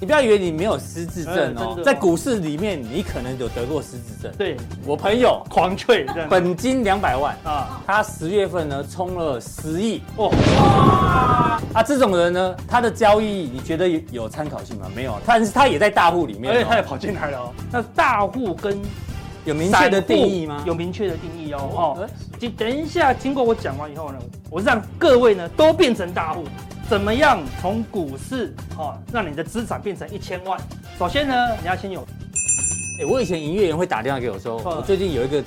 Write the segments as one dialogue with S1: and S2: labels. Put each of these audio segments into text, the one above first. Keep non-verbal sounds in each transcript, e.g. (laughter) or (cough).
S1: 你不要以为你没有失智症哦，
S2: 哦
S1: 在股市里面你可能有得过失智症。
S2: 对，
S1: 我朋友
S2: 狂 (laughs) 吹，
S1: 本金两百万
S2: 啊，
S1: 他十月份呢冲了十亿。哦，啊，这种人呢，他的交易你觉得有参考性吗？没有，但是他也在大户里面，
S2: 而且他也跑进来了哦。那大户跟
S1: 有明确的定义吗？
S2: 有明确的定义哦。哦，等一下，经过我讲完以后呢，我让各位呢都变成大户。怎么样从股市哦，让你的资产变成一千万？首先呢，你要先有。
S1: 哎，我以前营业员会打电话给我说，我最近有一个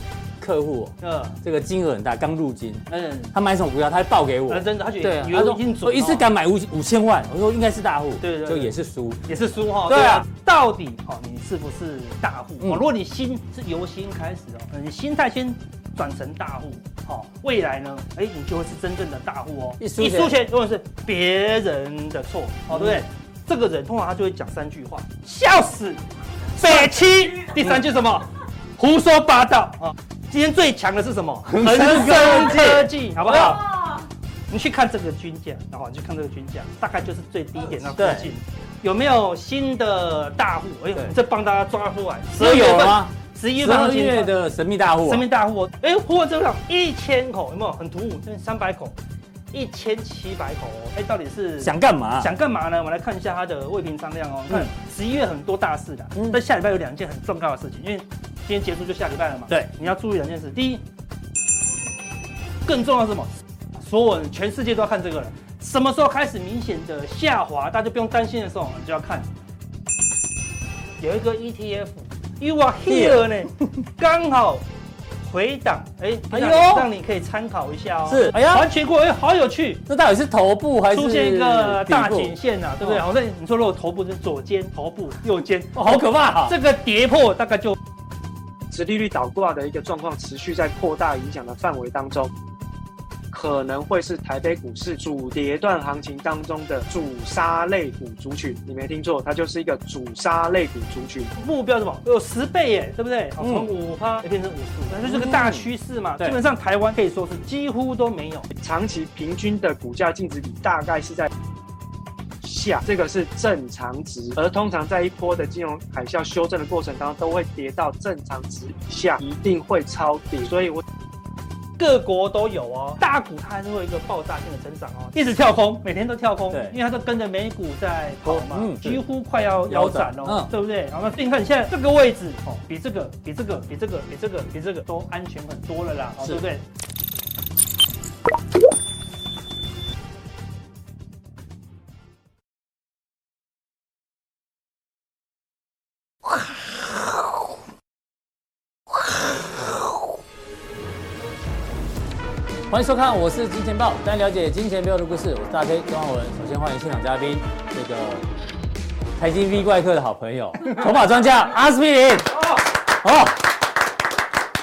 S1: 客户，嗯，这个金额很大，刚入金，嗯，他买什么股票，他会报给我，
S2: 真的，他觉
S1: 得对，他说我一次敢买五五千万，我说应该是大户，对对，就也是输，
S2: 也是输哈，对啊，到底哦，你是不是大户？哦，如果你心是由心开始哦，你心态先。转成大户，好，未来呢？哎，你就会是真正的大户哦。一输钱，如果是别人的错，哦，对不对？这个人通常他就会讲三句话：笑死、北七。第三句什么？胡说八道啊！今天最强的是什么？恒生科技，好不好？你去看这个均价，然后你去看这个均价，大概就是最低点那附近。有没有新的大户？哎呦，这帮大家抓出来。
S1: 十有吗？
S2: 十一月
S1: 的神秘大户，
S2: 神秘大户，哎，货这样一千口有没有很突兀？这三百口，一千七百口哦，哎，到底是
S1: 想干嘛？
S2: 想干嘛呢？我们来看一下它的未平仓量哦。你看十一月很多大事的，嗯但下礼拜有两件很重要的事情，因为今天结束就下礼拜了嘛。
S1: 对，
S2: 你要注意两件事。第一，更重要是什么？所有人全世界都要看这个了。什么时候开始明显的下滑，大家就不用担心的时候，你就要看有一个 ETF。(laughs) You are here 呢，刚好回档，哎，哎呦，让你可以参考一下哦。
S1: 是，哎呀，
S2: 完全过，哎，好有趣。
S1: 这到底是头部还是
S2: 出现一个大颈线啊？对不对？好像你说如果头部是左肩，头部右肩，
S1: 哦，好可怕。
S2: 这个跌破大概就，
S3: 殖利率倒挂的一个状况持续在扩大影响的范围当中。可能会是台北股市主跌段行情当中的主杀类股族群，你没听错，它就是一个主杀类股族群。
S2: 目标什么？有十倍耶，对不对？从五趴变成五十五，那就是个大趋势嘛。基本上台湾可以说是几乎都没有，
S3: 长期平均的股价净值比大概是在下，这个是正常值。而通常在一波的金融海啸修正的过程当中，都会跌到正常值以下，一定会超跌。所以我。
S2: 各国都有哦，大股它还是会有一个爆炸性的成长哦，一直跳空，每天都跳空，对，因为它都跟着美股在跑嘛，嗯，几乎快要腰斩了，嗯，对不对？然后你看现在这个位置哦，比这个比这个比这个比这个比这个都安全很多了啦，哦，对不对？
S1: 欢迎收看，我是金钱豹，带你了解金钱背后的故事。我是大 K 庄浩文。首先欢迎现场嘉宾，这个财经 V 怪客的好朋友，(laughs) 筹码专家阿斯匹林。哦，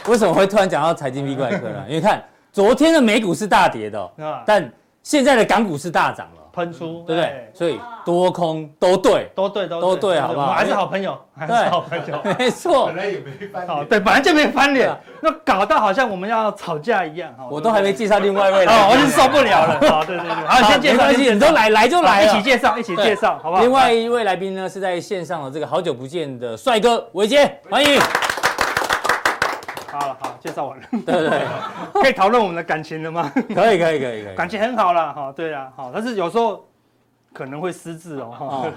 S1: 为什么会突然讲到财经 V 怪客呢？因为看昨天的美股是大跌的，哦，但现在的港股是大涨了。
S2: 喷出，
S1: 对不对？所以多空都对，
S2: 都对，都
S1: 都对，好不好？
S2: 还是好朋友，还是好朋友，(laughs)
S1: 没错。
S4: 本来也没翻脸，
S2: 对，本来就没翻脸，那搞到好像我们要吵架一样。
S1: 我都还没介绍另外一位，
S2: 哦，我是受不了了。好，(laughs) 对对对，好，先介绍，
S1: 没关系，你都来，来就来，
S2: 一起介绍，一起介绍，好不好？
S1: 另外一位来宾呢，是在线上的这个好久不见的帅哥伟杰，欢迎。
S2: 介绍完了，(laughs)
S1: 对对对，
S2: 可以讨论我们的感情了吗？
S1: 可以，可以，可以，可以，
S2: 感情很好了，哈，对啊，好，但是有时候。可能会失智哦。哦，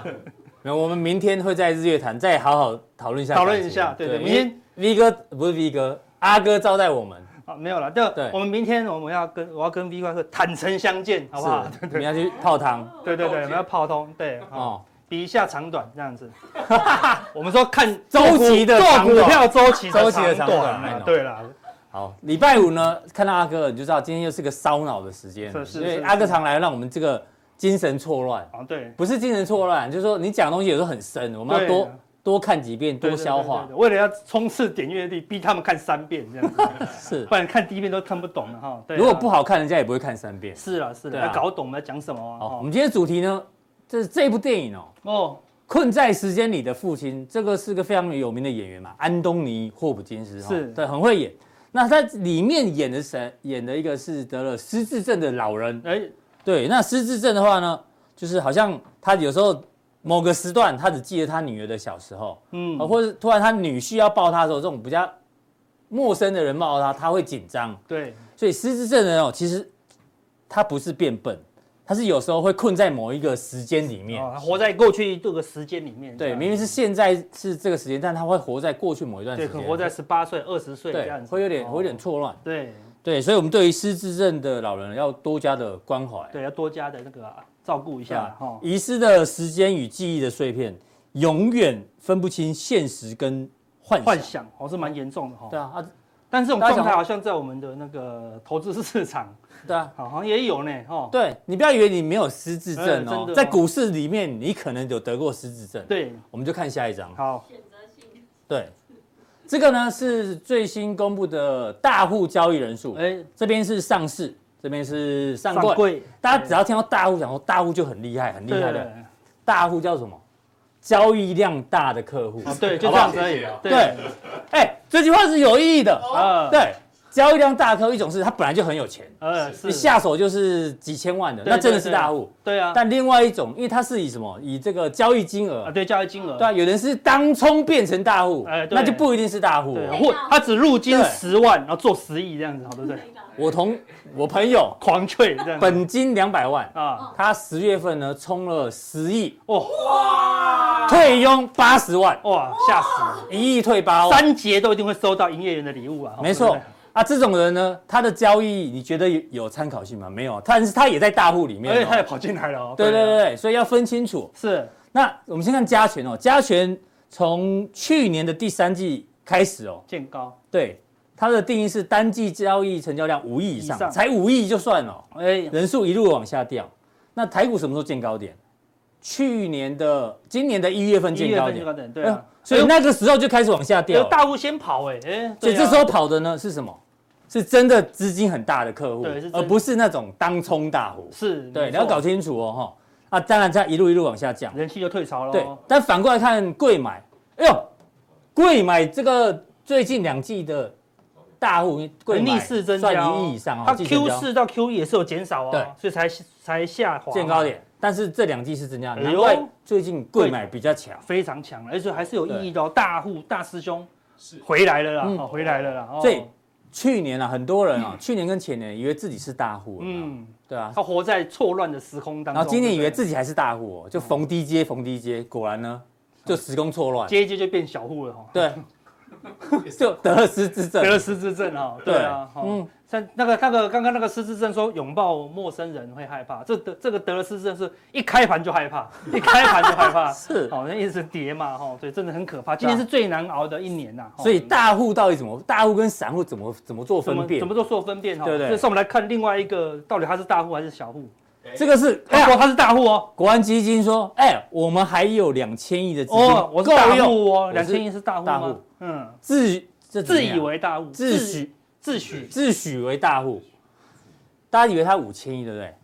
S1: 没有，我们明天会在日月潭再好好讨论一下。
S2: 讨论一下，对对，明天
S1: V 哥不是 V 哥，阿哥招待我们。
S2: 啊，没有了，对对，我们明天我们要跟我要跟 V 怪客坦诚相见，好不好？
S1: 对对，我们要去泡汤。
S2: 对对对，我们要泡汤，对哦，比一下长短这样子。(laughs) 我们说看周期的做股票周期周期的长短。对了，
S1: 好，礼拜五呢，看到阿哥你就知道今天又是个烧脑的时间，因为阿哥常来让我们这个。精神错乱啊，
S2: 对，不
S1: 是精神错乱，就是说你讲东西有时候很深，我们要多多看几遍，多消化。
S2: 为了要冲刺点阅率，逼他们看三遍这样子，(laughs)
S1: 是，
S2: 不然看第一遍都看不懂了哈。
S1: 如果不好看，人家也不会看三遍。
S2: 是啊，是的，要搞懂我们在讲什么。
S1: 好，我们今天主题呢，这是这部电影哦，哦，困在时间里的父亲，这个是个非常有名的演员嘛，安东尼霍普金斯，是对，很会演。那他里面演的谁？演的一个是得了失智症的老人，哎。对，那失智症的话呢，就是好像他有时候某个时段他只记得他女儿的小时候，嗯，或者突然他女婿要抱他的时候，这种比较陌生的人抱他，他会紧张。
S2: 对，
S1: 所以失智症的人哦，其实他不是变笨。他是有时候会困在某一个时间里面，
S2: 哦、活在过去这个时间里面。
S1: 对，明明是现在是这个时间，但他会活在过去某一段时间。
S2: 对，可活在十八岁、二十岁这样子，
S1: 会有点、哦、会有点错乱。
S2: 对
S1: 对，所以我们对于失智症的老人要多加的关怀。
S2: 对，要多加的那个照顾一下哈。
S1: 遗失的时间与记忆的碎片，永远分不清现实跟幻想，
S2: 幻想哦，是蛮严重的哈。
S1: 对啊，啊，
S2: 但这种状态好像在我们的那个投资市场。
S1: 对啊，
S2: 好像也有呢，哦。
S1: 对，你不要以为你没有失智症哦，在股市里面你可能有得过失智症。
S2: 对，我
S1: 们就看下一张。
S2: 好，
S4: 选择性。
S1: 对，这个呢是最新公布的大户交易人数。哎，这边是上市，这边是上柜。大家只要听到大户，讲说大户就很厉害，很厉害的。大户叫什么？交易量大的客户。
S2: 对，就这样可以。
S1: 对，哎，这句话是有意义的。啊，对。交易量大客一种是他本来就很有钱，呃，一下手就是几千万的，那真的是大户。
S2: 对啊。
S1: 但另外一种，因为他是以什么？以这个交易金额啊，
S2: 对，交易金额。
S1: 对啊，有人是当冲变成大户，哎，那就不一定是大户。
S2: 或他只入金十万，然后做十亿这样子，好对不对？
S1: 我同我朋友
S2: 狂吹 (laughs) 这样，
S1: 本金两百万啊，他十月份呢充了十亿，哇，退佣八十万，哇，吓死。了，一亿退八万，
S2: 三节都一定会收到营业员的礼物啊，
S1: 没错。啊，这种人呢，他的交易你觉得有有参考性吗？没有，但是他也在大户里面，
S2: 而且他也跑进来了。
S1: 对对对，所以要分清楚。
S2: 是，
S1: 那我们先看加权哦，加权从去年的第三季开始哦，
S2: 见高。
S1: 对，它的定义是单季交易成交量五亿以上，才五亿就算了，哎，人数一路往下掉。那台股什么时候见高点？去年的今年的一月份见高点，
S2: 高点对啊，
S1: 所以那个时候就开始往下掉。
S2: 大户先跑，哎哎，
S1: 所以这时候跑的呢是什么？是真的资金很大的客户，而不是那种当冲大户。
S2: 是，
S1: 对，你要搞清楚哦，哈。啊，当然在一路一路往下降，
S2: 人气就退潮了。
S1: 对，但反过来看贵买，哎呦，贵买这个最近两季的大户贵
S2: 逆势增加，
S1: 算一亿以上哦。
S2: 它 Q 四到 Q 一也是有减少哦，对，所以才才下滑
S1: 见高点。但是这两季是增加，难怪最近贵买比较强，
S2: 非常强，而且还是有意义的哦。大户大师兄是回来了啦，回来了啦。
S1: 所以。去年啊，很多人啊，嗯、去年跟前年以为自己是大户，嗯，对啊，
S2: 他活在错乱的时空当中。
S1: 然后今年以为自己还是大户哦，就逢低接，逢低接，果然呢，就时空错乱，
S2: 接一接就变小户了哈。
S1: 对，(laughs) 就得了失智症，
S2: 得了失智症啊，对啊，嗯。像那个那个刚刚那个失智症说拥抱陌生人会害怕，这得这个得了失智症是一开盘就害怕，一开盘就害怕，(laughs) 是哦，那一直跌嘛，哈，所以真的很可怕。今年是最难熬的一年呐。
S1: 所以大户到底怎么？大户跟散户怎么怎么做分辨？
S2: 怎么做做分辨？哈，
S1: 对对。
S2: 所以我们来看另外一个，到底他是大户还是小户？
S1: 这个是
S2: 他说他是大户哦。
S1: 国安基金说，哎，我们还有两千亿的资金，
S2: 我是大户哦，两千亿是大户吗？
S1: 嗯，自
S2: 自以为大户，
S1: 自诩
S2: 自诩
S1: 自诩为大户。大家以为他五千亿，对不对？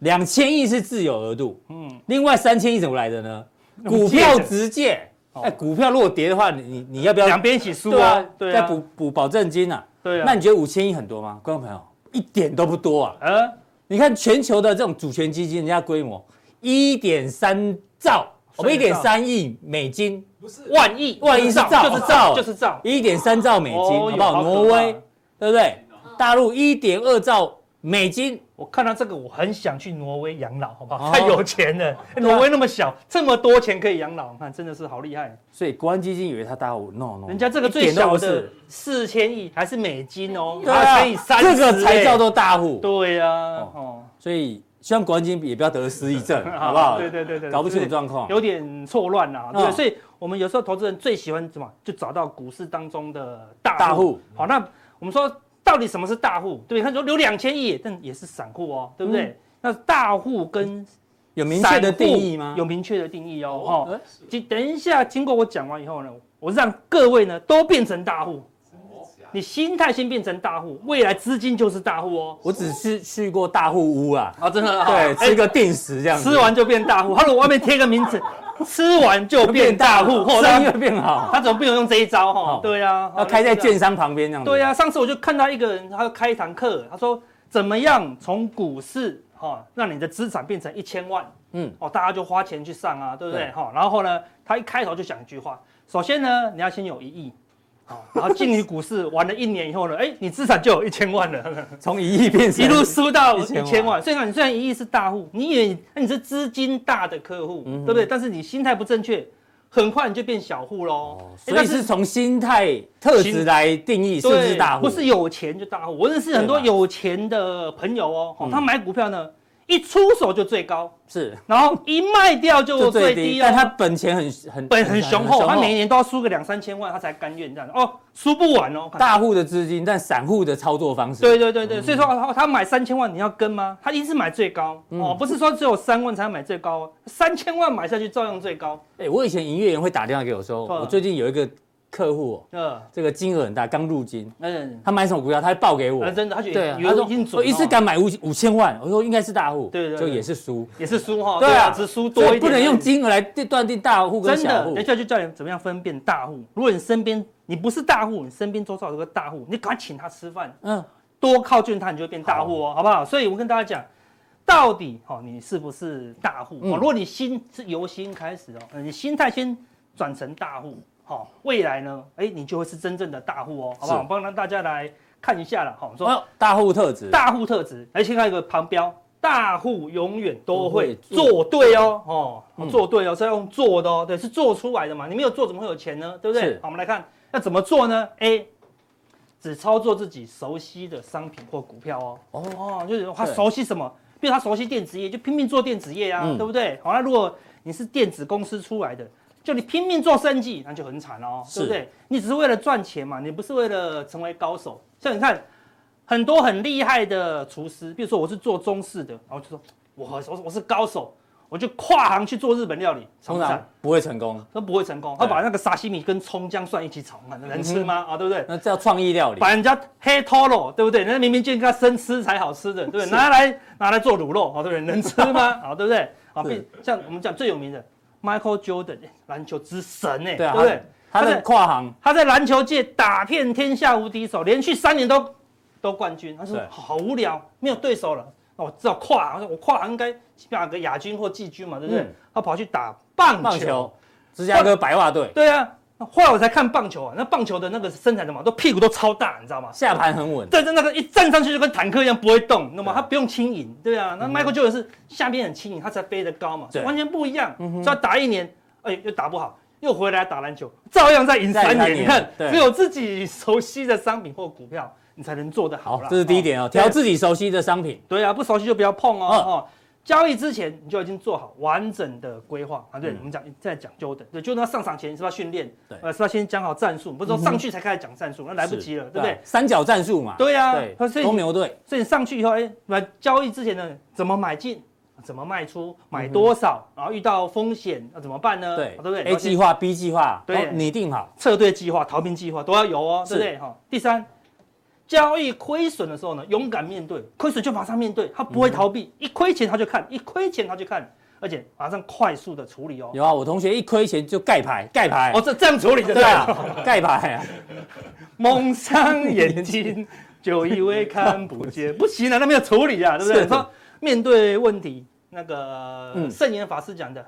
S1: 两千亿是自有额度，嗯，另外三千亿怎么来的呢？股票直借，哎，股票如果跌的话，你你要不要
S2: 两边一起输啊？对，
S1: 再补补保证金啊？对啊。那你觉得五千亿很多吗？观众朋友，一点都不多啊。嗯，你看全球的这种主权基金，人家规模一点三兆，我们一点三亿美金，
S2: 不是万亿，
S1: 万亿是兆，
S2: 就是兆，就是兆，
S1: 一点三兆美金，好不好？挪威，对不对？大陆一点二兆。美金，
S2: 我看到这个，我很想去挪威养老，好不好？太有钱了，挪威那么小，这么多钱可以养老，看真的是好厉害。
S1: 所以国安基金以为他大户，no no，
S2: 人家这个最小的四千亿还是美金哦，
S1: 他
S2: 乘以三十，
S1: 这个才叫做大户。
S2: 对呀，哦，
S1: 所以希望国安基金也不要得失忆症，(laughs) 好不好？
S2: 对对对对，
S1: 搞不清楚状况，
S2: 有点错乱啊。对，所以我们有时候投资人最喜欢什么？就找到股市当中的大户。好，那我们说。到底什么是大户？对，他说留两千亿，但也是散户哦，对不对？嗯、那大户跟
S1: 有明确的定义吗？
S2: 有明确的定义哦。哦，等一下，经过我讲完以后呢，我让各位呢都变成大户。你心态先变成大户，未来资金就是大户哦。
S1: 我只是去过大户屋啊，
S2: 啊，真的
S1: 对，吃个定时这样，
S2: 吃完就变大户。他说我外面贴个名字。吃完就变大户，(laughs)
S1: 生意会变好。
S2: 他怎么不能用这一招哈？对啊，
S1: 要开在券商旁边这样子。
S2: 对啊，上次我就看到一个人，他开一堂课，他说怎么样从股市哈，让你的资产变成一千万，
S1: 嗯，
S2: 哦，大家就花钱去上啊，对不对？哈，然后呢，他一开头就讲一句话，首先呢，你要先有一亿。好，然后进你股市玩了一年以后呢，哎，你资产就有一千万了，(laughs)
S1: 从一亿变成
S2: 一路输到一千万。
S1: 万
S2: 所以你虽然一亿是大户，你以为你是资金大的客户，嗯、对不对？但是你心态不正确，很快你就变小户喽。哦、
S1: 所以是从心态特质来定义是不是大户？
S2: 不是有钱就大户。我认识很多有钱的朋友哦，吧他买股票呢。一出手就最高，
S1: 是，
S2: 然后一卖掉就最低，
S1: 但他本钱很很
S2: 本很雄厚，他每一年都要输个两三千万，他才甘愿这样。哦，输不完哦。
S1: 大户的资金，但散户的操作方式，
S2: 对对对对，所以说他买三千万，你要跟吗？他一定是买最高。哦，不是说只有三万才买最高，三千万买下去照样最高。
S1: 哎，我以前营业员会打电话给我说，我最近有一个。客户，嗯，这个金额很大，刚入金，嗯，他买什么股票，他会报给我，
S2: 真的，他觉得
S1: 对，他说我一次敢买五五千万，我说应该是大户，对对，就也是输，
S2: 也是输哈，
S1: 对啊，
S2: 只输多一点，
S1: 不能用金额来断定大户跟小户。
S2: 真的，等一下就教你怎么样分辨大户。如果你身边你不是大户，你身边周遭有个大户，你赶快请他吃饭，嗯，多靠近他，你就会变大户哦，好。不好？所以我跟大家讲，到底哦，你是不是大户？哦，如果你心是由心开始哦，你心态先转成大户。好，未来呢？哎，你就会是真正的大户哦，好不好？我帮大家来看一下了。好，说
S1: 大户特质，
S2: 大户特质，来先看一个旁标，大户永远都会做对哦，哦，做对哦，是要用做的哦，对，是做出来的嘛。你没有做，怎么会有钱呢？对不对？好，我们来看要怎么做呢？A，只操作自己熟悉的商品或股票哦。哦，就是他熟悉什么？比如他熟悉电子业，就拼命做电子业啊，对不对？好，那如果你是电子公司出来的。就你拼命做生计，那就很惨哦，是对不对？你只是为了赚钱嘛，你不是为了成为高手。像你看，很多很厉害的厨师，比如说我是做中式的，然后就说我我我是高手，我就跨行去做日本料理，
S1: 通常不会成功，
S2: 都不会成功。他把那个沙西米跟葱姜蒜一起炒，那能吃吗？啊，对不对？
S1: 那叫创意料理。
S2: 把人家黑脱了，对不对？人家明明就应该生吃才好吃的，对不对？拿来拿来做卤肉，好，对不对？能吃吗？啊，(laughs) 对不对？啊，像我们讲最有名的。Michael Jordan，篮球之神哎，对不对？
S1: 他在跨行，
S2: 他在篮球界打遍天下无敌手，连续三年都都冠军。他说好无聊，没有对手了，那我知道跨行。我跨行应该起码个亚军或季军嘛，对不对？他跑去打棒球，
S1: 芝加哥白袜队。
S2: 对啊。后来我才看棒球啊，那棒球的那个身材怎么都屁股都超大，你知道吗？
S1: 下盘很稳。
S2: 对，就那个一站上去就跟坦克一样不会动，那么他不用轻盈，对啊。那 Michael Jordan 是下边很轻盈，他才飞得高嘛，完全不一样。所以他打一年，哎，又打不好，又回来打篮球，照样在赢三年。你看，只有自己熟悉的商品或股票，你才能做得好。
S1: 这是第一点哦，挑自己熟悉的商品。
S2: 对啊，不熟悉就不要碰哦。交易之前你就已经做好完整的规划啊！对，我们讲在讲究的，对，就那上场前你是不是要训练？对，呃，是要先讲好战术？不是说上去才开始讲战术，那来不及了，对不对？
S1: 三角战术嘛。
S2: 对呀，
S1: 对，公牛队。
S2: 所以你上去以后，哎，来交易之前呢，怎么买进？怎么卖出？买多少？然后遇到风险要怎么办呢？对，对不对？A
S1: 计划、B 计划，对，拟定好
S2: 策略计划、逃兵计划都要有哦，对不对？哈，第三。交易亏损的时候呢，勇敢面对，亏损就马上面对，他不会逃避，一亏钱他就看，一亏钱他就看，而且马上快速的处理哦。
S1: 有啊，我同学一亏钱就盖牌，盖牌。
S2: 哦，这这样处理的
S1: 对啊，盖牌啊。(laughs)
S2: 蒙上眼睛就以为看不见，(laughs) 不行啊，那没有处理啊，对不对？说面对问题，那个圣严法师讲的，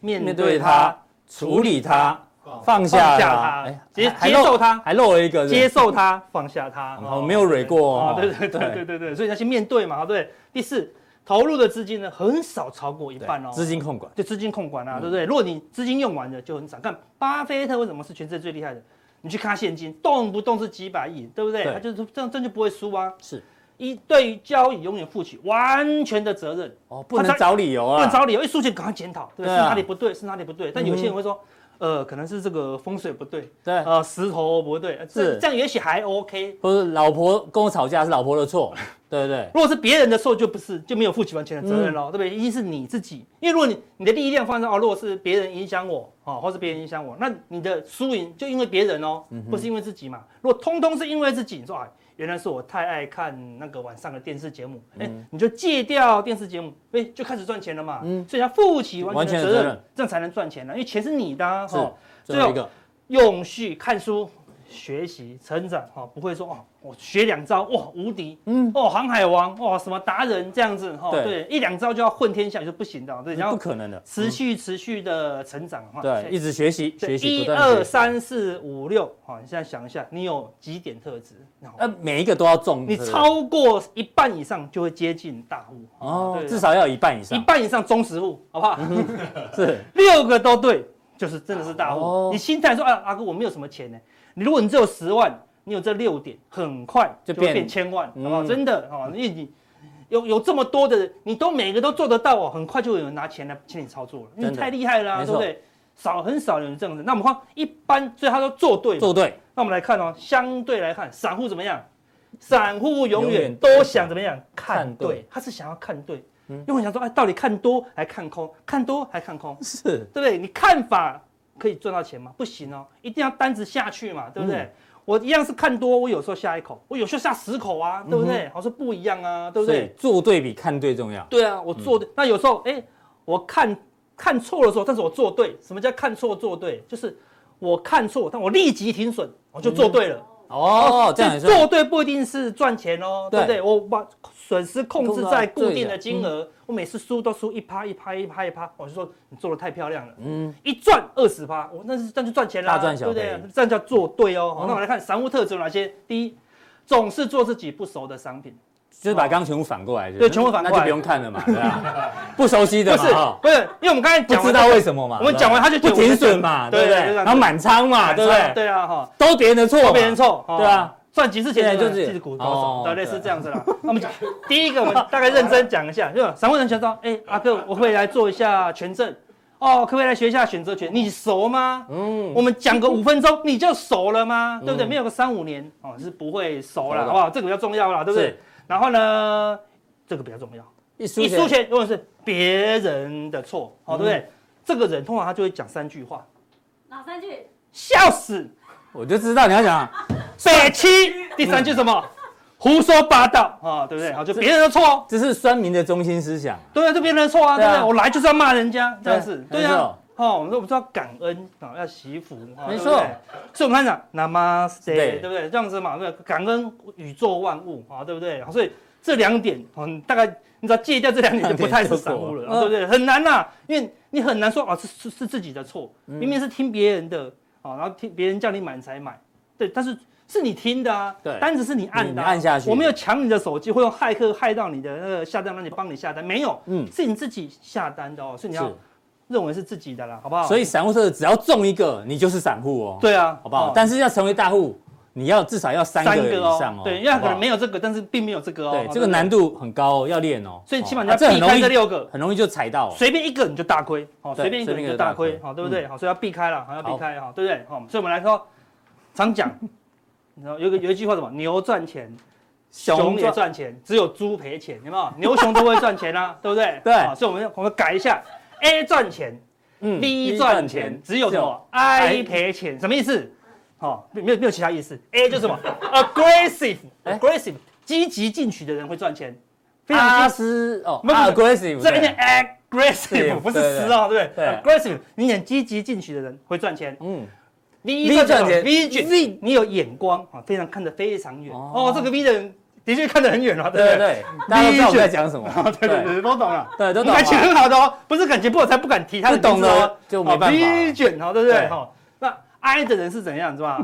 S2: 面对他，处理他。
S1: 放下他，
S2: 接接受他，
S1: 还漏了一个，
S2: 接受他，放下他，
S1: 哦，没有蕊过，啊，
S2: 对对对对对对，所以要去面对嘛，对。第四，投入的资金呢，很少超过一半哦，
S1: 资金控管，
S2: 就资金控管啊，对不对？如果你资金用完了，就很少。看巴菲特为什么是全世界最厉害的？你去看他现金，动不动是几百亿，对不对？他就是这样，这就不会输啊。
S1: 是，
S2: 一对于交易永远负起完全的责任
S1: 哦，不能找理由啊，
S2: 不能找理由，一输钱赶快检讨，对，是哪里不对，是哪里不对？但有些人会说。呃，可能是这个风水不对，对，呃，石头不对，是这样也许还 OK。
S1: 不是老婆跟我吵架是老婆的错，(laughs) 对不对？
S2: 如果是别人的错，就不是就没有负起完全的责任喽，对不对？一定是你自己，因为如果你你的力量放在哦，如果是别人影响我，哦，或是别人影响我，那你的输赢就因为别人哦，不是因为自己嘛。如果通通是因为自己，你说哎。原来是我太爱看那个晚上的电视节目，哎，你就戒掉电视节目，哎，就开始赚钱了嘛。嗯，所以要负起完全的责任，这样才能赚钱呢。因为钱是你的，哈。最后一个，永续看书，学习成长哈，不会说哦，我学两招哇无敌，嗯。哦航海王哇什么达人这样子哈，对，一两招就要混天下也是不行的，对，
S1: 然后不可能的，
S2: 持续持续的成长哈，
S1: 对，一直学习学习，
S2: 一二三四五六，好，你现在想一下，你有几点特质？
S1: 那每一个都要中，
S2: 你超过一半以上就会接近大户。
S1: 哦，至少要有一半以上，
S2: 一半以上中实户，好不好？(laughs) 是。(laughs) 六个都对。就是真的是大户，哦、你心态说啊，阿哥我没有什么钱呢。你如果你只有十万，你有这六点，很快就变，千万，好不好？嗯、真的哦，因为你有有这么多的人，你都每个都做得到哦，很快就有人拿钱来请你操作了，你太厉害了，啊，对不对？少很少有人这样子。那我们看一般，所以他说做对，
S1: 做对。
S2: 那我们来看哦，相对来看，散户怎么样？散户永远都想怎么样？看对，他是想要看对。因为我想说，哎，到底看多还看空？看多还看空？是对不对？你看法可以赚到钱吗？不行哦，一定要单子下去嘛，对不对？嗯、我一样是看多，我有时候下一口，我有时候下十口啊，对不对？我说、不一样啊，对不对？
S1: 做对比看对重要。
S2: 对啊，我做对。嗯、那有时候，哎，我看看错的时候，但是我做对。什么叫看错做对？就是我看错，但我立即停损，我就做对了。嗯
S1: 哦，这样
S2: 做对不一定是赚钱哦，对不对？我把损失控制在固定的金额，我每次输都输一趴一趴一趴一趴，我就说你做的太漂亮了，嗯，一赚二十趴，我那是这样就赚钱了，
S1: 大赚小赔，对不对？
S2: 这样叫做对哦。好，那我们来看散户特质有哪些？第一，总是做自己不熟的商品。
S1: 就是把刚刚全部反过来，
S2: 对，全部反过来，
S1: 那就不用看了嘛，对吧？(laughs) 不熟悉的嘛，
S2: 不是，不是，因为我们刚才
S1: 不知道为什么嘛，
S2: 我们讲完他就
S1: 不停损嘛，对不对？然后满仓嘛，对不对？
S2: 对啊，哈，
S1: 都别人的错，
S2: 都别人错，
S1: 对啊，
S2: 赚几次钱就是股高手，对，类似这样子啦。那我们讲第一个，我们大概认真讲一下，就散户人想说，哎，阿哥，我会来做一下权证，哦，可不可以来学一下选择权？你熟吗？嗯，我们讲个五分钟，你就熟了吗？对不对？没有个三五年，哦，是不会熟了，好不好？这个比较重要啦，对不对？然后呢？这个比较重要，一输钱如果是别人的错，好，对不对？这个人通常他就会讲三句话，
S4: 哪三句？
S2: 笑死！
S1: 我就知道你要讲
S2: 北七。第三句什么？胡说八道啊，对不对？好，就别人的错，
S1: 这是酸民的中心思想。
S2: 对啊，就别人的错啊，对不对？我来就是要骂人家，这样子，对啊。好，我们说我们说要感恩啊，要惜福，
S1: 没错。
S2: 所以我们看讲 Namaste，对不对？这样子嘛，对，感恩宇宙万物啊，对不对？所以。这两点，嗯，大概你知道戒掉这两点就不太是散户了，对不对？很难呐，因为你很难说啊，是是是自己的错，明明是听别人的，啊，然后听别人叫你买才买，对，但是是你听的啊，对，单子是你按的，
S1: 按下去，
S2: 我没有抢你的手机，会用骇客害到你的那个下单，让你帮你下单，没有，嗯，是你自己下单的哦，所以你要认为是自己的啦，好不好？
S1: 所以散户是只要中一个，你就是散户哦，
S2: 对啊，
S1: 好不好？但是要成为大户。你要至少要三个以上哦，
S2: 对，因为可能没有这个，但是并没有这个哦。
S1: 对，这个难度很高哦，要练哦。
S2: 所以起码你要避开这六个，
S1: 很容易就踩到。
S2: 随便一个你就大亏，哦，随便一个你就大亏，好，对不对？好，所以要避开了，好，要避开，哈，对不对？好，所以我们来说，常讲，(laughs) 你知道有个有一句话什么？牛赚钱，熊也赚钱，只有猪赔钱，有没有？牛熊都会赚钱啊，对不对？(laughs)
S1: 对，
S2: 所以我们我们改一下，A 赚钱，嗯，B 赚钱，只有什么？I 赔钱，什么意思？哦，没有没有其他意思。A 就是什么？(laughs) aggressive，aggressive，积极进取的人会赚钱。
S1: 阿斯哦，aggressive，
S2: 这边念 aggressive，不是诗哦，对不对？aggressive，你演积极进取的人会赚钱。嗯，V 赚钱，V，你有眼光啊，非常看得非常远。哦，这个 V 的人的确看得很远了，对不对？
S1: 大家都知道我在讲什么，
S2: 对对对，都懂了。
S1: 对，都懂。
S2: 感情很好的哦，不是感情不好才不敢提他的名字哦，
S1: 就没办法。
S2: V 卷，好，对不对？好。I 的人是怎样，是吧？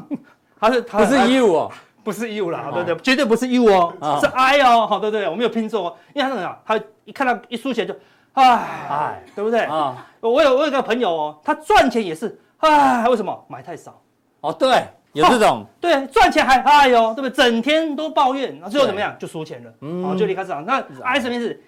S2: 他是他
S1: 不是 U 哦，
S2: 不是 U 啦，对不对？绝对不是 U 哦，是 I 哦，好，对不对？我没有拼错哦，因为他是怎样？他一看到一输钱就，唉，唉，对不对？啊，我有我有个朋友哦，他赚钱也是，唉，为什么？买太少。
S1: 哦，对，有这种，
S2: 对，赚钱还哎呦，对不对？整天都抱怨，然后最后怎么样？就输钱了，嗯，就离开市场。那 I 什么意思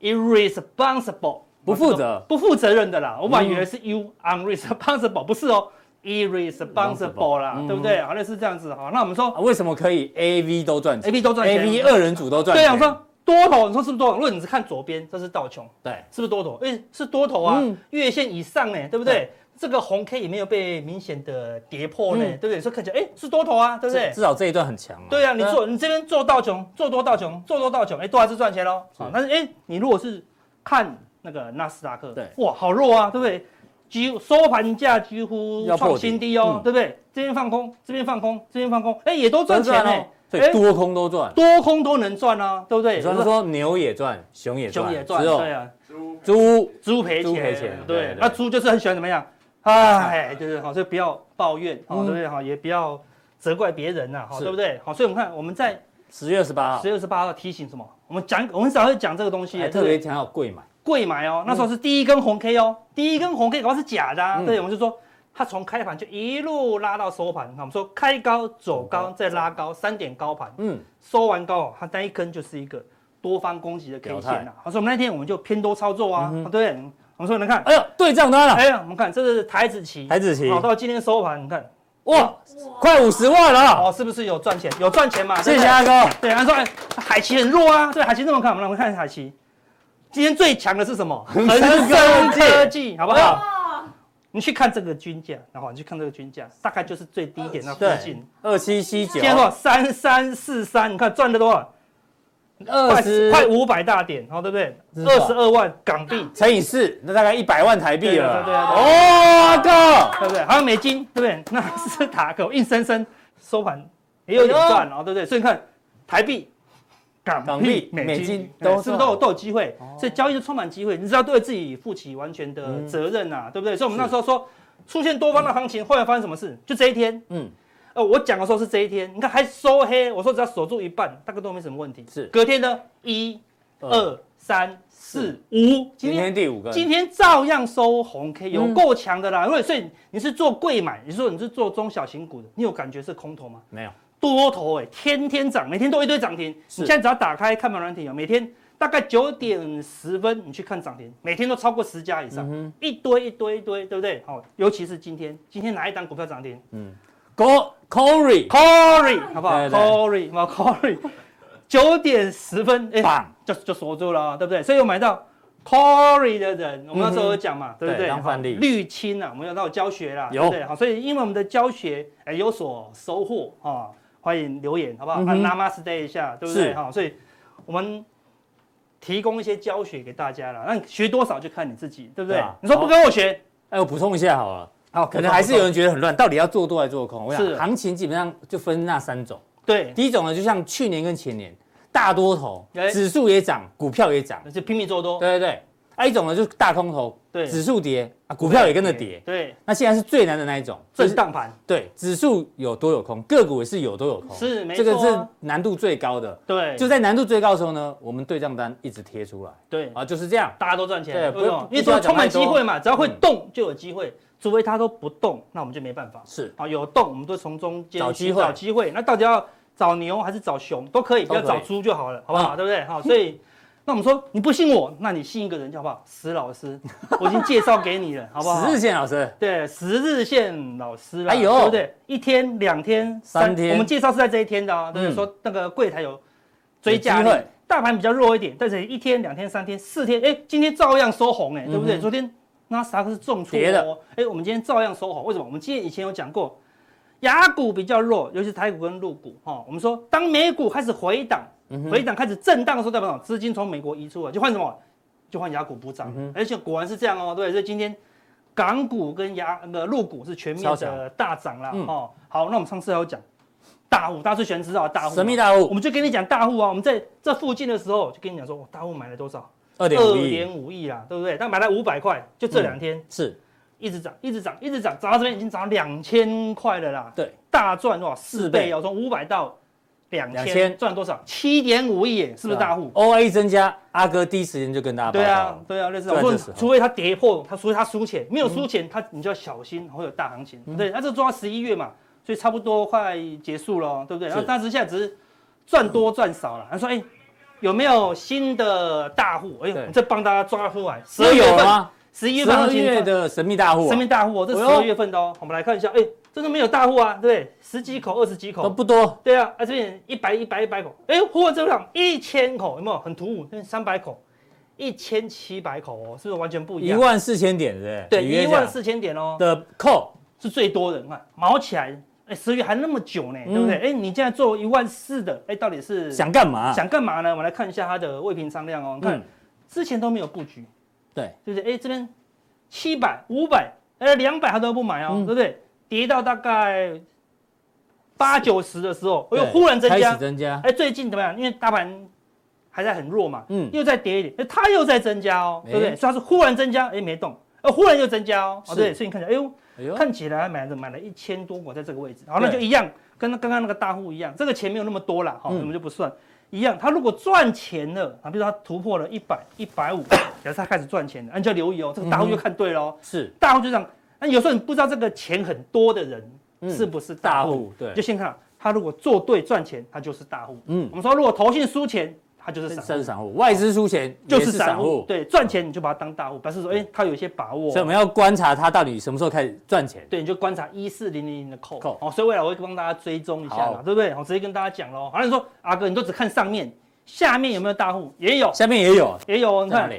S2: ？Irresponsible，
S1: 不负责，
S2: 不负责任的啦。我本来以为是 U，unresponsible，不是哦。irresponsible 啦，对不对？好像是这样子哈。那我们说，
S1: 为什么可以 A V 都赚钱
S2: ？A V 都赚钱
S1: ，A V 二人组都赚钱。
S2: 对啊，我说多头，你说是不是多头？如果你是看左边，这是道琼，
S1: 对，
S2: 是不是多头？哎，是多头啊，月线以上呢，对不对？这个红 K 也没有被明显的跌破呢，对不对？所以看起来，哎，是多头啊，对不对？
S1: 至少这一段很强。
S2: 对啊，你做你这边做道琼，做多道琼，做多道琼，哎，都还是赚钱喽。但是哎，你如果是看那个纳斯达克，对，哇，好弱啊，对不对？几乎收盘价几乎创新低哦，对不对？这边放空，这边放空，这边放空，哎，也都赚钱呢。
S1: 所以多空都赚，
S2: 多空都能赚啊，对不对？
S1: 所以说牛也赚，熊也赚，
S2: 熊也赚，对啊。
S1: 猪
S2: 猪赔钱，对，那猪就是很喜欢怎么样？哎，就是好，所以不要抱怨，好，对不对？好，也不要责怪别人呐，好，对不对？好，所以我们看我们在
S1: 十月二十八号，
S2: 十月二十八号提醒什么？我们讲，我们早会讲这个东西，
S1: 还特别强调贵买，
S2: 贵买哦。那时候是第一根红 K 哦，第一根红 K 搞不好是假的，对，我们就说它从开盘就一路拉到收盘，那我们说开高走高再拉高三点高盘，嗯，收完高，它那一根就是一个。多方攻击的 K 线啊，好，所以我们那天我们就偏多操作啊，对，我们说你看，哎呦，对账单了，哎呀，我们看这是台子期，
S1: 台子期，
S2: 好，到今天收盘，你看，
S1: 哇，快五十万了，
S2: 哦，是不是有赚钱？有赚钱嘛？
S1: 谢谢阿哥。
S2: 对，他说，哎，海奇很弱啊，对，海奇这么看，我们来我们看海奇，今天最强的是什么？恒生科技，好不好？你去看这个均价，然后你去看这个均价，大概就是最低点那附近，
S1: 二七七九，
S2: 今天说三三四三，你看赚了多少？二十快五百大点，好，对不对？二十二万港币
S1: 乘以四，那大概一百万台币了。
S2: 对对对，
S1: 哦，哥，
S2: 对不对？还有美金，对不对？(laughs) 那是塔克硬生生收盘也有点赚了，对不对？所以你看台币、港币、美金都是不是都有都有机会？所以交易就充满机会，你只要对自己负起完全的责任呐，对不对？所以我们那时候说出现多方的行情，后来发生什么事？就这一天，嗯。哦，我讲的时候是这一天，你看还收黑，我说只要守住一半，大概都没什么问题。是，隔天呢，一、二、三、四、五，
S1: 今天第五个，
S2: 今天照样收红 K，有够强的啦。因为所以你是做柜买，你说你是做中小型股的，你有感觉是空头吗？
S1: 没有，
S2: 多头哎，天天涨，每天都一堆涨停。你现在只要打开看盘软体啊，每天大概九点十分你去看涨停，每天都超过十家以上，一堆一堆一堆，对不对？好，尤其是今天，今天哪一档股票涨停？嗯。
S1: Corey，Corey，
S2: 好不好？Corey，好 (laughs) Corey，九点十分，哎，就就锁住了，对不对？所以我买到 Corey 的人，我们那时候有讲嘛，对不对？当范例，绿青啊，我们有到教学啦，对不对？好，所以因为我们的教学哎有所收获啊，欢迎留言，好不好？按 Namaste 一下，对不对？好，所以我们提供一些教学给大家了，那学多少就看你自己，对不对？你说不跟我学，
S1: 哎，我补充一下好了。好，可能还是有人觉得很乱，到底要做多还是做空？我想行情基本上就分那三种。
S2: 对，
S1: 第一种呢，就像去年跟前年，大多头，指数也涨，股票也涨，
S2: 就拼命做多。
S1: 对对对。还有一种呢，就是大空头，对，指数跌啊，股票也跟着跌。
S2: 对。
S1: 那现在是最难的那一种，
S2: 震荡盘。
S1: 对，指数有多有空，个股也是有多有空。
S2: 是，没错。
S1: 这个是难度最高的。
S2: 对。
S1: 就在难度最高的时候呢，我们对账单一直贴出来。
S2: 对。
S1: 啊，就是这样，
S2: 大家都赚钱。对，不用，因为说充满机会嘛，只要会动就有机会。除非它都不动，那我们就没办法。是啊，有动我们都从中间找机会，找机会。那到底要找牛还是找熊都可以，不要找猪就好了，好不好？对不对？好，所以那我们说你不信我，那你信一个人叫好不好？石老师，(laughs) 我已经介绍给你了，好不好？
S1: 十日线老师，对，
S2: 十日线老师，哎呦，对不对？一天、两天、三天，我们介绍是在这一天的啊，对不对？说那个柜台有追加机会，大盘比较弱一点，但是一天、两天、三天、四天，哎，今天照样收红，哎，对不对？昨天。那啥个是重挫的？哎，我们今天照样收红，为什么？我们今天以前有讲过，雅股比较弱，尤其是台股跟陆股哈。我们说，当美股开始回档，回档开始震荡的时候，代表什么？资金从美国移出了，就换什么？就换雅股补涨。而且果然是这样哦，对。所以今天港股跟雅那个陆股是全面的大涨啦哦。好，那我们上次还有讲大户，大家最喜欢知道大户，
S1: 神秘大户，
S2: 我们就跟你讲大户啊。我们在这附近的时候，就跟你讲说，大户买了多少？
S1: 二点五
S2: 亿，啦，对不对？但买了五百块，就这两天是一直涨，一直涨，一直涨，涨到这边已经涨到两千块了啦。对，大赚多少？四倍哦，从五百到两千，赚多少？七点五亿耶，是不是大户
S1: ？OA 增加，阿哥第一时间就跟大。
S2: 对啊，对啊，类似。我说，除非他跌破，他除非他输钱，没有输钱，他你就要小心会有大行情。对，那这抓十一月嘛，所以差不多快结束了，对不对？然后但是现在只是赚多赚少了。他说，哎。有没有新的大户？哎呦，这帮大家抓出来。
S1: 十二月份，
S2: 十一月份
S1: 十月的神秘大户，
S2: 神秘大户，这十二月份的哦。我们来看一下，哎，真的没有大户啊，对不对？十几口、二十几口
S1: 都不多。
S2: 对啊，啊这边一百、一百、一百口，哎，货这样一千口，有没有很突兀？三百口，一千七百口哦，是不是完全不一样？
S1: 一万四千点，对
S2: 对，一万四千点哦
S1: 的扣
S2: 是最多的，你看毛起来。哎，十月还那么久呢，对不对？哎，你现在做一万四的，哎，到底是
S1: 想干嘛？
S2: 想干嘛呢？我们来看一下它的未平仓量哦。你看，之前都没有布局，
S1: 对，
S2: 对不对？哎，这边七百、五百、哎，两百他都不买哦，对不对？跌到大概八九十的时候，又忽然增加，
S1: 增加。
S2: 哎，最近怎么样？因为大盘还在很弱嘛，嗯，又再跌一点，它又在增加哦，对不对？所以它是忽然增加，哎，没动，呃，忽然又增加哦，对，所以你看起来，哎呦，看起来买了买了一千多股在这个位置，好，那就一样，跟刚刚那个大户一样，这个钱没有那么多了，好，我们就不算。一样，他如果赚钱了啊，比如说他突破了一百、一百五，假设他开始赚钱了，你就要留意哦，这个大户就看对喽。是大户就这样。那有时候你不知道这个钱很多的人是不是大户，对，就先看他如果做对赚钱，他就是大户。嗯，我们说如果投信输钱。他就是散户，
S1: 外资输钱就是散户。
S2: 对，赚钱你就把它当大户，表示说，哎，他有一些把握。
S1: 所以我们要观察他到底什么时候开始赚钱。
S2: 对，你就观察一四零零零的扣。扣。哦，所以未来我会帮大家追踪一下嘛，对不对？我直接跟大家讲喽。好像你说阿哥，你都只看上面，下面有没有大户？也有，
S1: 下面也有，
S2: 也有。你看，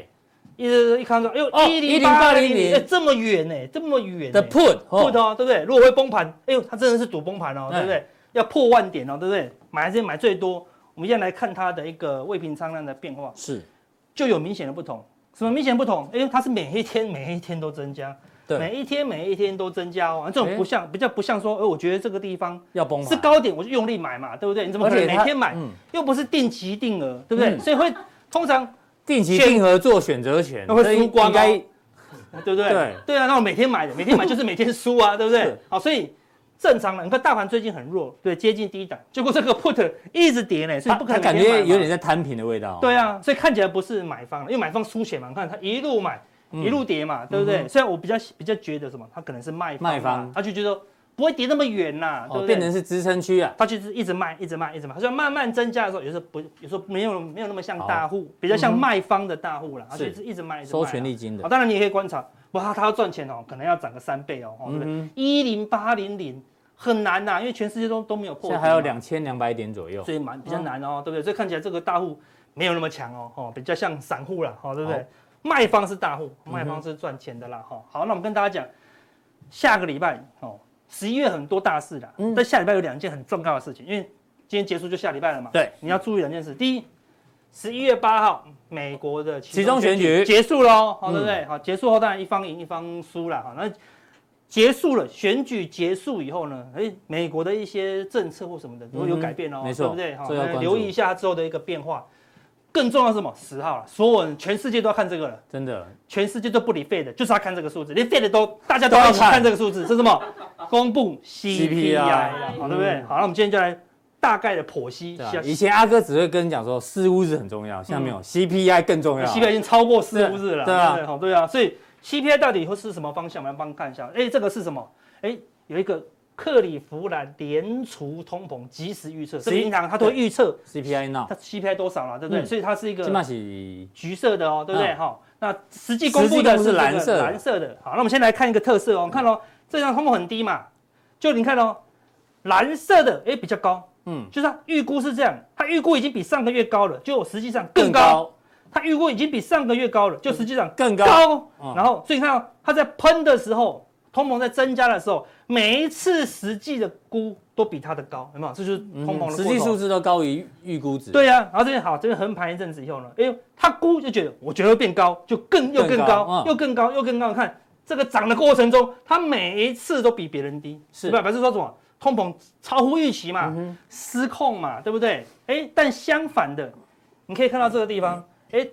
S2: 一直一看到，哎呦，一零八零零，哎，这么远呢，这么远。
S1: 的 put
S2: put 哦，对不对？如果会崩盘，哎呦，它真的是赌崩盘哦，对不对？要破万点哦，对不对？买这些买最多。我们现在来看它的一个未平仓量的变化，是就有明显的不同。什么明显不同？因为它是每一天每一天都增加，对，每一天每一天都增加哦。这种不像比较不像说，哎，我觉得这个地方要崩，是高点，我就用力买嘛，对不对？你怎么可能每天买？又不是定期定额，对不对？所以会通常
S1: 定期定额做选择权，
S2: 那会输光，(laughs) 对不对？对对啊，那我每天买的，每天买就是每天输啊，(laughs) 对不对？好，所以。正常的，你看大盘最近很弱，对，接近低档，结果这个 put 一直跌呢，所以不可能。
S1: 感觉有点在摊平的味道。
S2: 对啊，所以看起来不是买方，因为买方输血嘛，你看他一路买，一路跌嘛，对不对？虽然我比较比较觉得什么，他可能是卖方，卖方，他就觉得不会跌那么远呐，对不对？
S1: 变成是支撑区啊，
S2: 它就是一直卖，一直卖，一直卖，所以慢慢增加的时候，有时候不，有时候没有没有那么像大户，比较像卖方的大户了，而且是一直卖，
S1: 收权利金的。
S2: 当然你也可以观察，哇，它要赚钱哦，可能要涨个三倍哦，对不对？一零八零零。很难呐，因为全世界都都没有破。
S1: 现在还有两千两百点左右，
S2: 所以蛮比较难哦，对不对？所以看起来这个大户没有那么强哦，哦，比较像散户了，哦，对不对？卖方是大户，卖方是赚钱的啦，哈。好，那我们跟大家讲，下个礼拜哦，十一月很多大事的，但下礼拜有两件很重要的事情，因为今天结束就下礼拜了嘛。对，你要注意两件事。第一，十一月八号，美国的
S1: 集中选举
S2: 结束喽，好，对不对？好，结束后当然一方赢一方输了，哈，那。结束了选举结束以后呢，哎，美国的一些政策或什么的都有改变哦，没错，对不对？好，留意一下之后的一个变化。更重要是什么？十号了，所有人全世界都要看这个了，
S1: 真的，
S2: 全世界都不理 Fed 就是要看这个数字，连 Fed 都大家都要一起看这个数字，是什么？(laughs) 公布 CPI 好，对不对？好，那我们今天就来大概的剖析一下。
S1: 以前阿哥只会跟你讲说四五日很重要，现在没有 CPI 更重要
S2: ，CPI 已经超过四五日了，对啊，好，对啊，所以。CPI 到底会是什么方向？我们要帮看一下。哎，这个是什么？哎，有一个克里夫兰联储通膨及时预测，这个银行它都会预测
S1: ？CPI now，
S2: 它 CPI 多少了，对不对？所以它是一个橘色的哦，对不对？哈，那实际公布的是蓝色，蓝色的。好，那我们先来看一个特色哦，看哦，这张通膨很低嘛，就你看哦，蓝色的哎比较高，嗯，就是它预估是这样，它预估已经比上个月高了，就实际上更高。它预估已经比上个月高了，就实际上更高。高。然后，所以你看到它在喷的时候，通膨在增加的时候，每一次实际的估都比它的高，有没有？这就是通膨的
S1: 实际数字都高于预估值。
S2: 对呀、啊，然后这边好，这边横盘一阵子以后呢，哎呦，它估就觉得，我觉得会变高，就更又更高，又更高，又更高。看这个涨的过程中，它每一次都比别人低，是吧？表示说什么？通膨超乎预期嘛，失控嘛，对不对？哎，但相反的，你可以看到这个地方。哎，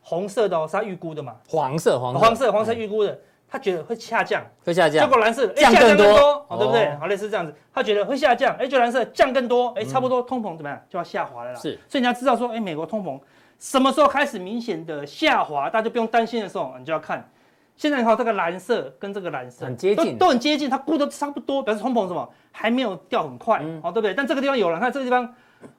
S2: 红色的哦，是它预估的嘛？
S1: 黄色，黄色，
S2: 黄色，黄色预估的，他觉得会下降，
S1: 会下降。
S2: 结果蓝色，哎，降更多，好，对不对？好，类似这样子，他觉得会下降，哎，就蓝色降更多，哎，差不多通膨怎么样就要下滑了啦。是，所以你要知道说，哎，美国通膨什么时候开始明显的下滑，大家就不用担心的时候，你就要看。现在你看这个蓝色跟这个蓝色
S1: 很接近，
S2: 都很接近，它估的差不多，表示通膨什么还没有掉很快，好，对不对？但这个地方有了，看这个地方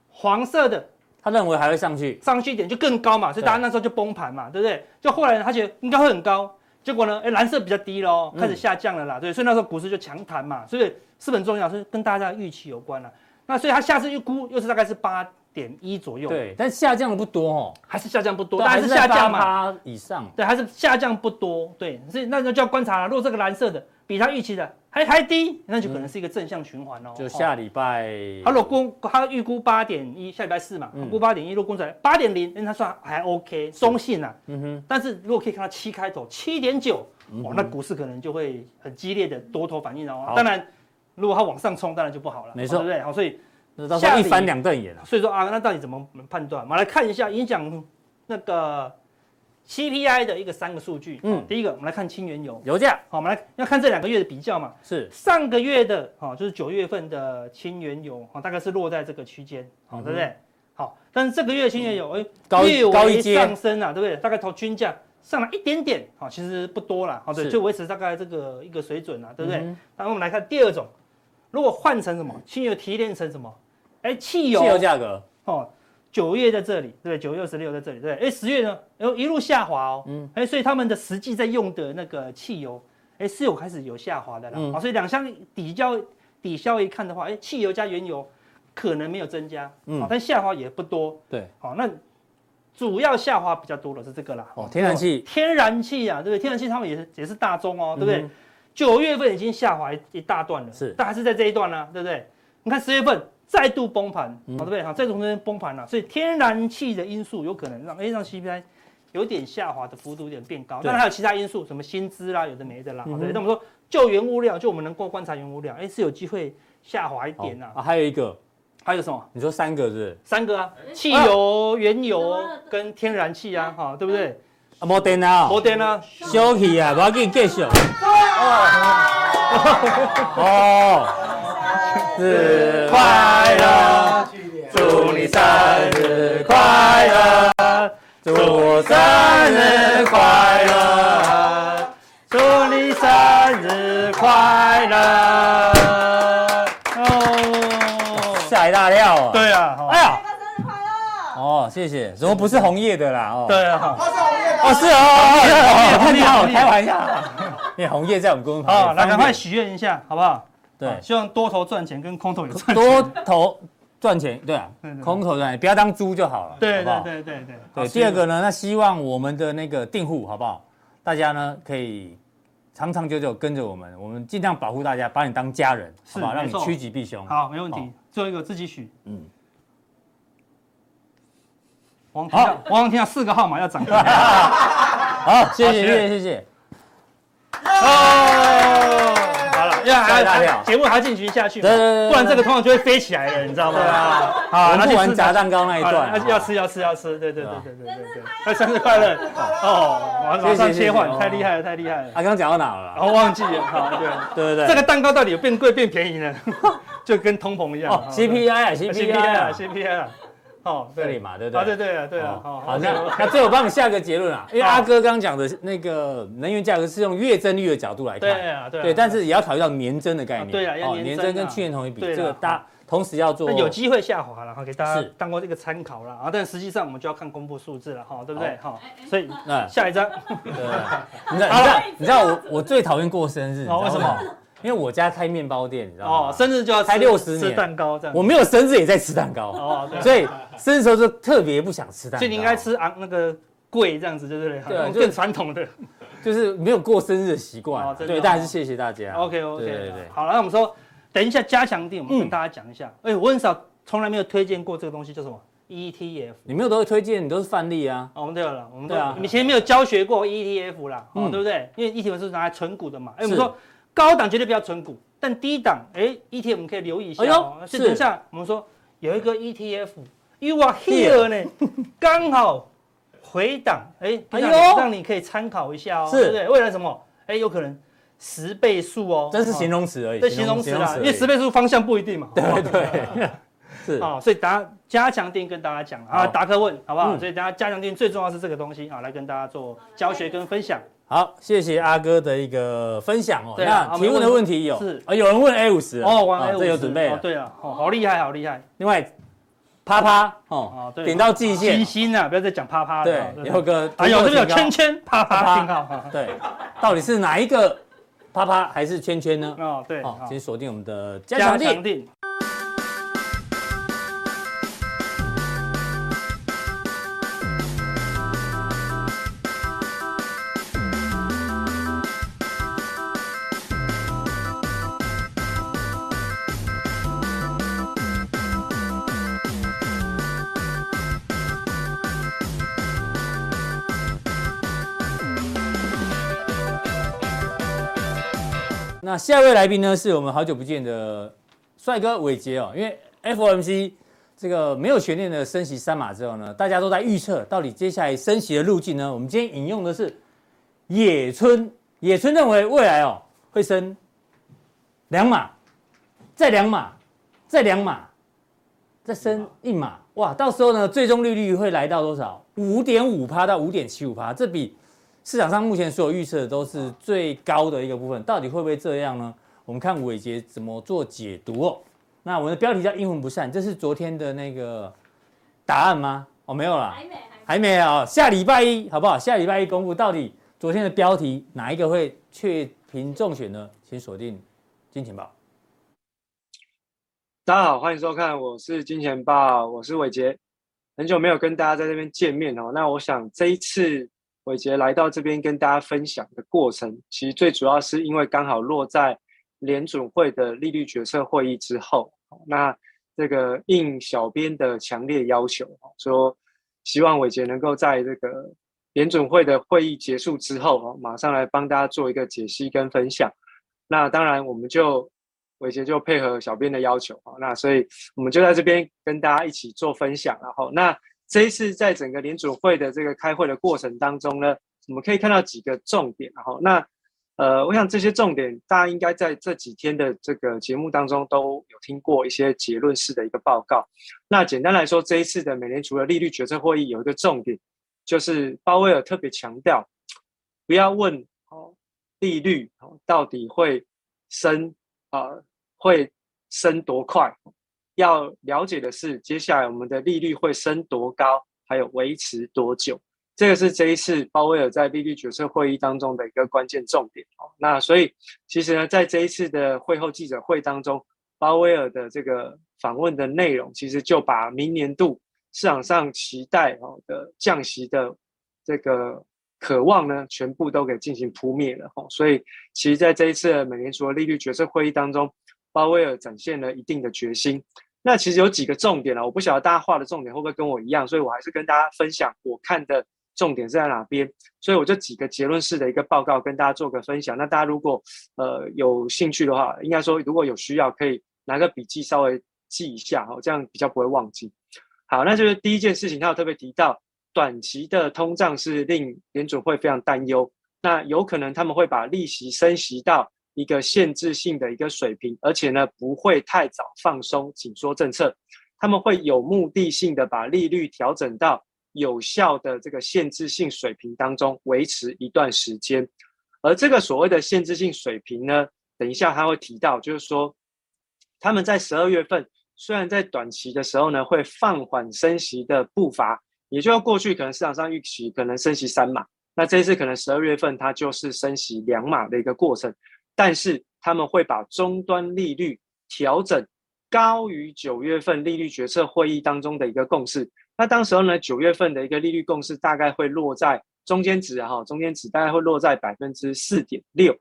S2: 黄色的。
S1: 他认为还会上去，
S2: 上去一点就更高嘛，所以大家那时候就崩盘嘛，对不对？就后来他觉得应该会很高，结果呢，哎，蓝色比较低喽，开始下降了啦，对，所以那时候股市就强弹嘛，所以是很重要，是跟大家的预期有关了。那所以他下次预估又是大概是八点点一左右。
S1: 对，但下降的不多哦，
S2: 还是下降不多，
S1: 但
S2: 还是下降嘛，
S1: 以上。
S2: 对，还是下降不多。对，所以那就就要观察了。如果这个蓝色的比它预期的还还低，那就可能是一个正向循环哦。
S1: 就下礼拜，
S2: 他如果估他预估八点一，下礼拜四嘛，估八点一，如果估出来八点零，那他算还 OK，中性啊。嗯哼。但是如果可以看到七开头，七点九，哦，那股市可能就会很激烈的多头反应哦。当然，如果它往上冲，当然就不好了，
S1: 没错，
S2: 对不对？好，所以。
S1: 下一翻两瞪眼了，
S2: 所以说啊，那到底怎么判断？我们来看一下影响那个 CPI 的一个三个数据。嗯，第一个我们来看轻原油
S1: 油价，
S2: 好，我们来要看这两个月的比较嘛。
S1: 是
S2: 上个月的，哈，就是九月份的轻原油，哈，大概是落在这个区间，好，对不对？好，但是这个月轻原油，哎，略微上升啊，对不对？大概从均价上来一点点，好，其实不多了，好，对，就维持大概这个一个水准啊，对不对？那我们来看第二种，如果换成什么轻油提炼成什么？哎，汽油，
S1: 汽油价格
S2: 哦，九月在这里，对不对？九月二十六在这里，对。哎，十月呢，哎一路下滑哦，嗯，哎，所以他们的实际在用的那个汽油，哎，是有开始有下滑的啦，嗯，所以两相抵消抵消一看的话，哎，汽油加原油可能没有增加，嗯，但下滑也不多，
S1: 对，
S2: 好，那主要下滑比较多的是这个啦，
S1: 哦，天然气，
S2: 天然气啊，对不对？天然气他们也是也是大宗哦，对不对？九月份已经下滑一大段了，
S1: 是，
S2: 但还是在这一段呢，对不对？你看十月份。再度崩盘，好对不对？好，再度中间崩盘了，所以天然气的因素有可能让 A 让 CPI 有点下滑的幅度有点变高，当然还有其他因素，什么薪资啦，有的没的啦，对不对？那我们说就原物料，就我们能够观察原物料，哎，是有机会下滑一点呐。
S1: 啊，还有一个，
S2: 还有什么？
S1: 你说三个是？
S2: 三个啊，汽油、原油跟天然气啊，哈，对不对？
S1: 啊，没电啊，
S2: 没电啊，
S1: 休息啊，不要给你继续。哦。生日快乐，祝你生日快乐，祝我生日快乐，祝你生日快乐。哦，吓一大跳啊。
S2: 对啊，哎呀，
S4: 生日快乐。
S1: 哦，谢谢。怎么不是红叶的啦？哦，
S2: 对啊，
S4: 他是红叶的。
S1: 哦，是哦，看你好，开玩笑。你红叶在我们公司旁边。
S2: 好，来赶快许愿一下，好不好？
S1: 对，
S2: 希望多头赚钱跟空头也赚钱。
S1: 多头赚钱，对啊，空头赚钱，不要当猪就好了。
S2: 对对对对对。
S1: 对，第二个呢，那希望我们的那个订户好不好？大家呢可以长长久久跟着我们，我们尽量保护大家，把你当家人，好不好？让你趋吉避凶。
S2: 好，没问题。最后一个自己许。嗯。王天下，王天下四个号码要涨。(laughs)
S1: 好，谢谢谢谢谢谢。
S2: 哦。还还节目还要进行下去，对对对，不然这个通常就会飞起来了，你知道吗？对啊，好，那就玩炸蛋糕那一段，要吃要吃要吃，对对对对对对对，生日快乐。哦，马上切换，太厉害了太厉害了。
S1: 他刚刚讲到哪了？
S2: 我忘记了，好，对。(laughs) 对对，这个蛋糕到底有变贵变便宜呢？(laughs) 就跟通膨一样
S1: ，CPI 啊 CPI
S2: 啊。CPI 啊。哦，
S1: 这里嘛，对不对？
S2: 对对对啊，
S1: 好，那那最后我帮你下个结论啊，因为阿哥刚刚讲的那个能源价格是用月增率的角度来看，
S2: 对啊，
S1: 对，但是也要考虑到年增的概念，
S2: 对啊，要
S1: 年增跟去年同一比，这个大同时要做，
S2: 有机会下滑了哈，给大家当过这个参考了啊，但实际上我们就要看公布数字了哈，对不对？哈，所以那下一张，对，(laughs)
S1: 你知道你知道我我最讨厌过生日，为什么？因为我家开面包店，你知道吗？哦，
S2: 生日就要
S1: 开六十年
S2: 吃蛋糕这样。
S1: 我没有生日也在吃蛋糕哦，所以生日时候就特别不想吃蛋糕。
S2: 所以你应该吃啊那个贵这样子，就是对？对，更传统的，
S1: 就是没有过生日的习惯。对，但还是谢谢大家。
S2: OK OK，对对对。好了，那我们说，等一下加强定，我们跟大家讲一下。哎，我很少，从来没有推荐过这个东西，叫什么？ETF。
S1: 你没有都会推荐，你都是范例啊。
S2: 哦，对了，我们对啊，以前没有教学过 ETF 啦，哦，对不对？因为 ETF 是拿来存股的嘛。哎，我们说高档绝对不要存股。但低档哎，ETF 我们可以留意一下哦。是等一下我们说有一个 ETF，You are here 呢，(laughs) 刚好回档哎，哎呦，让你可以参考一下哦，对不对？未来什么？哎，有可能十倍数哦。这
S1: 是形容词而已。
S2: 这形容词啦，因为十倍数方向不一定嘛。
S1: 对对。(laughs) 是
S2: 啊，所以大家加强定跟大家讲啊，答客问好不好？所以大家加强定最重要是这个东西啊，来跟大家做教学跟分享。
S1: 好，谢谢阿哥的一个分享哦。那提问的问题有是啊，有人问 A 五十哦，
S2: 玩 A 五十，
S1: 这有准备。
S2: 对啊，哦，好厉害，好厉害。
S1: 另外，啪啪哦，点到季线，
S2: 星星啊，不要再讲啪啪
S1: 对，有个
S2: 还有这个有圈圈啪啪信号。
S1: 对，到底是哪一个啪啪还是圈圈呢？
S2: 哦，对，
S1: 好，请锁定我们的加强錠。下一位来宾呢，是我们好久不见的帅哥伟杰哦。因为 FOMC 这个没有悬念的升息三码之后呢，大家都在预测到底接下来升息的路径呢。我们今天引用的是野村，野村认为未来哦会升两码，再两码，再两码，再升一码。哇，到时候呢，最终利率会来到多少？五点五趴到五点七五趴，这比市场上目前所有预测的都是最高的一个部分。到底会不会这样呢？我们看伟杰怎么做解读哦。那我们的标题叫“阴魂不散”，这是昨天的那个答案吗？哦，没有啦，还没，还没啊。下礼拜一好不好？下礼拜一公布到底昨天的标题哪一个会确评中选呢？请锁定金钱豹。
S3: 大家好，欢迎收看，我是金钱豹，我是伟杰，很久没有跟大家在这边见面哦。那我想这一次伟捷来到这边跟大家分享的过程，其实最主要是因为刚好落在联准会的利率决策会议之后，那这个应小编的强烈要求，说希望伟捷能够在这个联准会的会议结束之后，马上来帮大家做一个解析跟分享。那当然我们就。伟捷就配合小编的要求，那所以我们就在这边跟大家一起做分享，然后那这一次在整个联准会的这个开会的过程当中呢，我们可以看到几个重点，然后那呃，我想这些重点大家应该在这几天的这个节目当中都有听过一些结论式的一个报告。那简单来说，这一次的美联储的利率决策会议有一个重点，就是鲍威尔特别强调，不要问哦利率哦到底会升啊。会升多快？要了解的是，接下来我们的利率会升多高，还有维持多久？这个是这一次鲍威尔在利率决策会议当中的一个关键重点哦。那所以，其实呢，在这一次的会后记者会当中，鲍威尔的这个访问的内容，其实就把明年度市场上期待哦的降息的这个渴望呢，全部都给进行扑灭了。所以，其实在这一次的美联储的利率决策会议当中，鲍威尔展现了一定的决心，那其实有几个重点啊，我不晓得大家画的重点会不会跟我一样，所以我还是跟大家分享我看的重点是在哪边。所以我就几个结论式的一个报告跟大家做个分享。那大家如果呃有兴趣的话，应该说如果有需要，可以拿个笔记稍微记一下哈，这样比较不会忘记。好，那就是第一件事情，他有特别提到短期的通胀是令联准会非常担忧，那有可能他们会把利息升息到。一个限制性的一个水平，而且呢不会太早放松紧缩政策，他们会有目的性的把利率调整到有效的这个限制性水平当中维持一段时间，而这个所谓的限制性水平呢，等一下他会提到，就是说他们在十二月份虽然在短期的时候呢会放缓升息的步伐，也就要过去可能市场上预期可能升息三码，那这一次可能十二月份它就是升息两码的一个过程。但是他们会把终端利率调整高于九月份利率决策会议当中的一个共识。那当时候呢，九月份的一个利率共识大概会落在中间值哈，中间值大概会落在百分之四点六。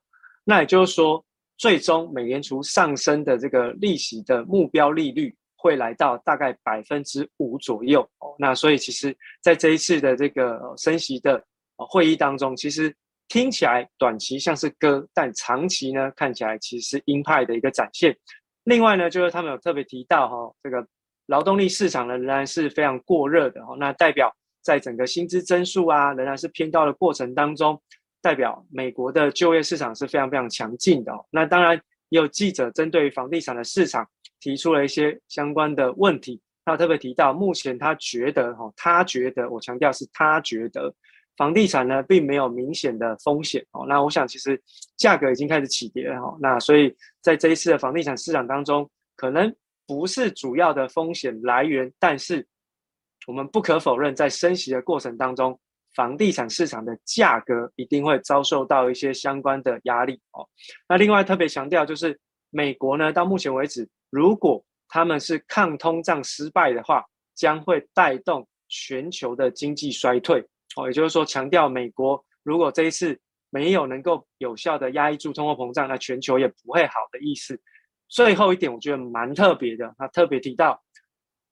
S3: 那也就是说，最终美联储上升的这个利息的目标利率会来到大概百分之五左右。那所以其实在这一次的这个升息的会议当中，其实。听起来短期像是歌，但长期呢，看起来其实是鹰派的一个展现。另外呢，就是他们有特别提到哈，这个劳动力市场呢仍然是非常过热的哈，那代表在整个薪资增速啊仍然是偏高的过程当中，代表美国的就业市场是非常非常强劲的。那当然也有记者针对房地产的市场提出了一些相关的问题，他特别提到目前他觉得哈，他觉得我强调是他觉得。房地产呢，并没有明显的风险哦。那我想，其实价格已经开始起跌了哈。那所以在这一次的房地产市场当中，可能不是主要的风险来源，但是我们不可否认，在升息的过程当中，房地产市场的价格一定会遭受到一些相关的压力哦。那另外特别强调，就是美国呢，到目前为止，如果他们是抗通胀失败的话，将会带动全球的经济衰退。哦，也就是说，强调美国如果这一次没有能够有效的压抑住通货膨胀，那全球也不会好的意思。最后一点，我觉得蛮特别的，他特别提到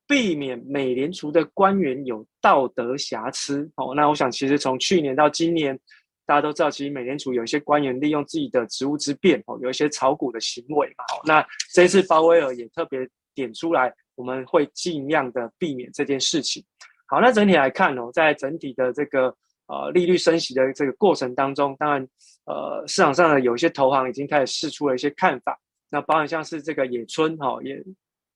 S3: 避免美联储的官员有道德瑕疵。哦，那我想其实从去年到今年，大家都知道，其实美联储有一些官员利用自己的职务之便，哦，有一些炒股的行为嘛。哦，那这一次鲍威尔也特别点出来，我们会尽量的避免这件事情。好，那整体来看哦，在整体的这个呃利率升息的这个过程当中，当然呃市场上的有一些投行已经开始试出了一些看法，那包含像是这个野村哈、哦、也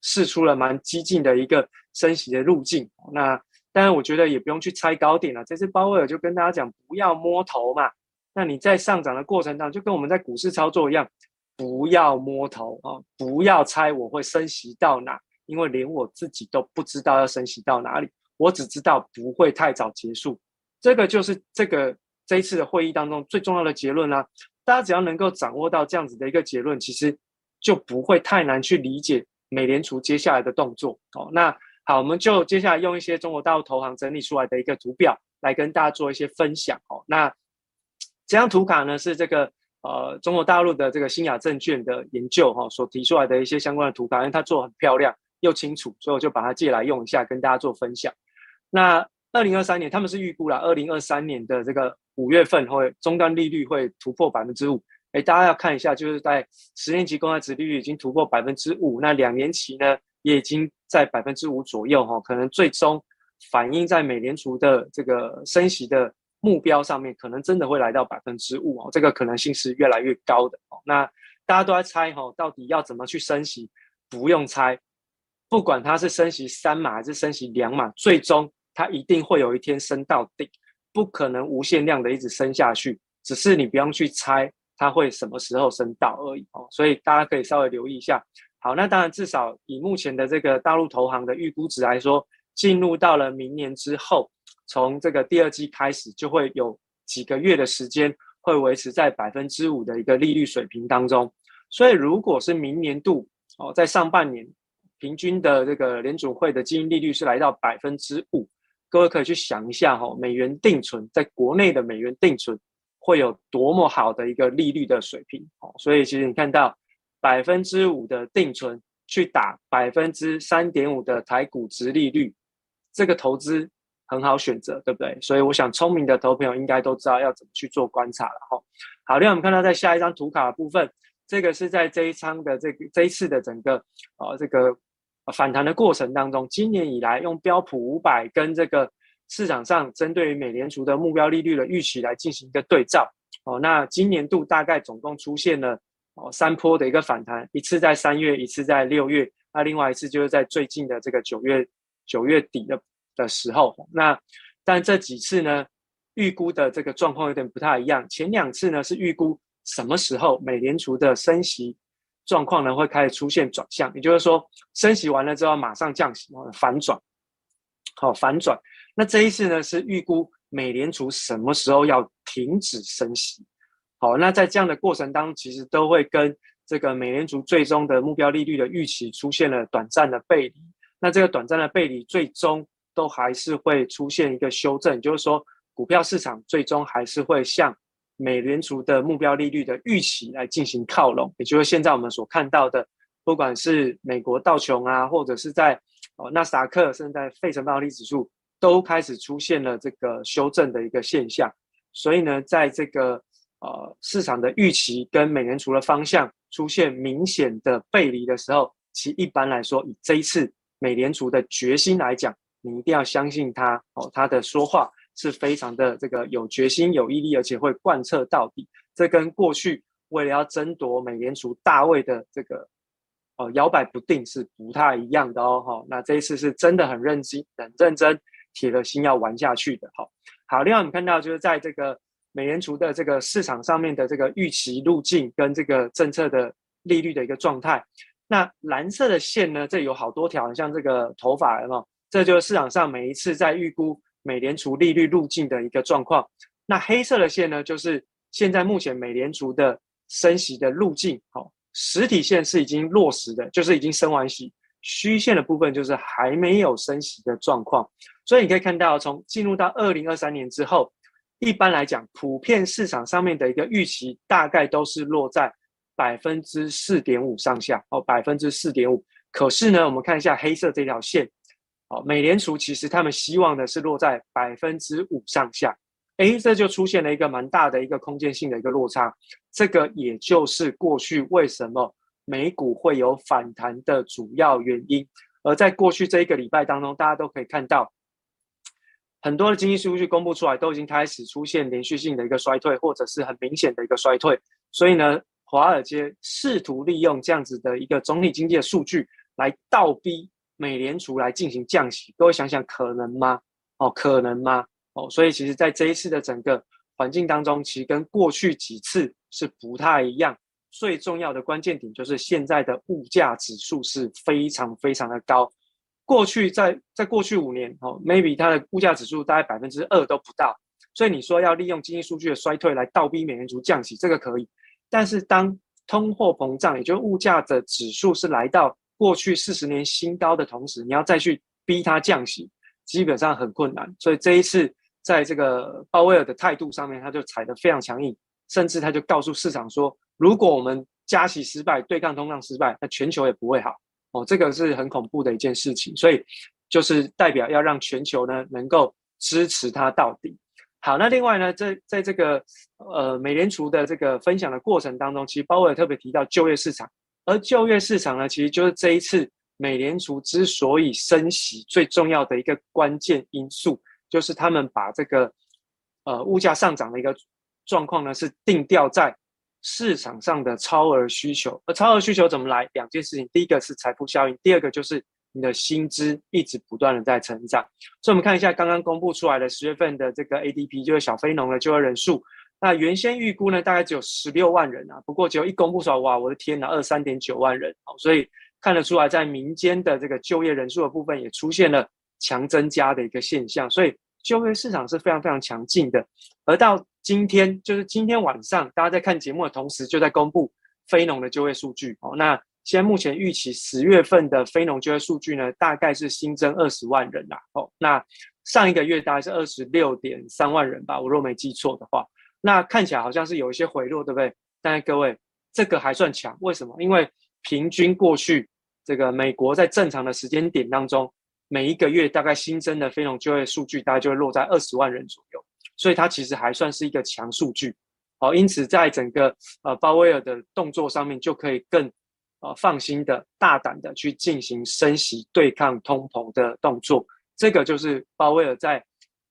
S3: 试出了蛮激进的一个升息的路径。那当然我觉得也不用去猜高点了，这次鲍威尔就跟大家讲不要摸头嘛。那你在上涨的过程当中，就跟我们在股市操作一样，不要摸头啊、哦，不要猜我会升息到哪，因为连我自己都不知道要升息到哪里。我只知道不会太早结束，这个就是这个这一次的会议当中最重要的结论啦、大家只要能够掌握到这样子的一个结论，其实就不会太难去理解美联储接下来的动作。哦，那好，我们就接下来用一些中国大陆投行整理出来的一个图表来跟大家做一些分享。哦，那这张图卡呢是这个呃中国大陆的这个新亚证券的研究哈、所提出来的一些相关的图卡，因为它做得很漂亮又清楚，所以我就把它借来用一下，跟大家做分享。那二零二三年，他们是预估了二零二三年的这个五月份会终端利率会突破百分之五。哎，大家要看一下，就是在十年期公债殖利率已经突破百分之五，那两年期呢也已经在百分之五左右哈，可能最终反映在美联储的这个升息的目标上面，可能真的会来到百分之五哦，这个可能性是越来越高的哦。那大家都在猜哈，到底要怎么去升息？不用猜，不管它是升息三码还是升息两码，最终。它一定会有一天升到顶，不可能无限量的一直升下去，只是你不用去猜它会什么时候升到而已哦。所以大家可以稍微留意一下。好，那当然至少以目前的这个大陆投行的预估值来说，进入到了明年之后，从这个第二季开始，就会有几个月的时间会维持在百分之五的一个利率水平当中。所以如果是明年度哦，在上半年平均的这个联准会的基金利率是来到百分之五。各位可以去想一下哈，美元定存在国内的美元定存会有多么好的一个利率的水平哦，所以其实你看到百分之五的定存去打百分之三点五的台股殖利率，这个投资很好选择，对不对？所以我想聪明的投朋友应该都知道要怎么去做观察了哈。好，另外我们看到在下一张图卡的部分，这个是在这一仓的这个这一次的整个啊这个。反弹的过程当中，今年以来用标普五百跟这个市场上针对于美联储的目标利率的预期来进行一个对照哦。那今年度大概总共出现了哦三波的一个反弹，一次在三月，一次在六月，那另外一次就是在最近的这个九月九月底的的时候。那但这几次呢，预估的这个状况有点不太一样。前两次呢是预估什么时候美联储的升息。状况呢会开始出现转向，也就是说升息完了之后马上降息，反转，好反转。那这一次呢是预估美联储什么时候要停止升息，好，那在这样的过程当中，其实都会跟这个美联储最终的目标利率的预期出现了短暂的背离。那这个短暂的背离最终都还是会出现一个修正，就是说股票市场最终还是会向。美联储的目标利率的预期来进行靠拢，也就是现在我们所看到的，不管是美国道琼啊，或者是在哦纳斯达克，甚至在费城半导体指数，都开始出现了这个修正的一个现象。所以呢，在这个呃市场的预期跟美联储的方向出现明显的背离的时候，其一般来说，以这一次美联储的决心来讲，你一定要相信他哦，他的说话。是非常的这个有决心、有毅力，而且会贯彻到底。这跟过去为了要争夺美联储大位的这个呃摇摆不定是不太一样的哦。哈，那这一次是真的很认真、很认真，铁了心要玩下去的。好，好，另外我们看到就是在这个美联储的这个市场上面的这个预期路径跟这个政策的利率的一个状态。那蓝色的线呢，这有好多条，像这个头发，有没有？这就是市场上每一次在预估。美联储利率路径的一个状况，那黑色的线呢，就是现在目前美联储的升息的路径。好，实体线是已经落实的，就是已经升完息；虚线的部分就是还没有升息的状况。所以你可以看到，从进入到二零二三年之后，一般来讲，普遍市场上面的一个预期大概都是落在百分之四点五上下。哦，百分之四点五。可是呢，我们看一下黑色这条线。哦，美联储其实他们希望的是落在百分之五上下，哎，这就出现了一个蛮大的一个空间性的一个落差。这个也就是过去为什么美股会有反弹的主要原因。而在过去这一个礼拜当中，大家都可以看到，很多的经济数据公布出来，都已经开始出现连续性的一个衰退，或者是很明显的一个衰退。所以呢，华尔街试图利用这样子的一个总体经济的数据来倒逼美联储来进行降息。各位想想，可能吗？哦，可能吗？哦，所以其实在这一次的整个环境当中，其实跟过去几次是不太一样。最重要的关键点就是现在的物价指数是非常非常的高。过去在在过去五年，哦，maybe 它的物价指数大概百分之二都不到。所以你说要利用经济数据的衰退来倒逼美联储降息，这个可以。但是当通货膨胀，也就是物价的指数是来到过去四十年新高的同时，你要再去逼它降息，基本上很困难。所以这一次在这个鲍威尔的态度上面，他就踩得非常强硬，甚至他就告诉市场说。如果我们加息失败，对抗通胀失败，那全球也不会好哦。这个是很恐怖的一件事情，所以就是代表要让全球呢能够支持它到底。好，那另外呢，在在这个呃美联储的这个分享的过程当中，其实鲍威尔特别提到就业市场，而就业市场呢，其实就是这一次美联储之所以升息最重要的一个关键因素，就是他们把这个呃物价上涨的一个状况呢是定调在。市场上的超额需求，而超额需求怎么来？两件事情，第一个是财富效应，第二个就是你的薪资一直不断的在成长。所以，我们看一下刚刚公布出来的十月份的这个 ADP，就是小非农的就业人数。那原先预估呢，大概只有十六万人啊，不过只有一公布出来，哇，我的天哪，二三点九万人哦。所以看得出来，在民间的这个就业人数的部分也出现了强增加的一个现象，所以就业市场是非常非常强劲的，而到。今天就是今天晚上，大家在看节目的同时，就在公布非农的就业数据。哦，那现在目前预期十月份的非农就业数据呢，大概是新增二十万人啦。哦，那上一个月大概是二十六点三万人吧，我若没记错的话。那看起来好像是有一些回落，对不对？但是各位，这个还算强，为什么？因为平均过去这个美国在正常的时间点当中，每一个月大概新增的非农就业数据，大概就会落在二十万人左右。所以它其实还算是一个强数据，好，因此在整个呃鲍威尔的动作上面就可以更呃放心的、大胆的去进行升息对抗通膨的动作。这个就是鲍威尔在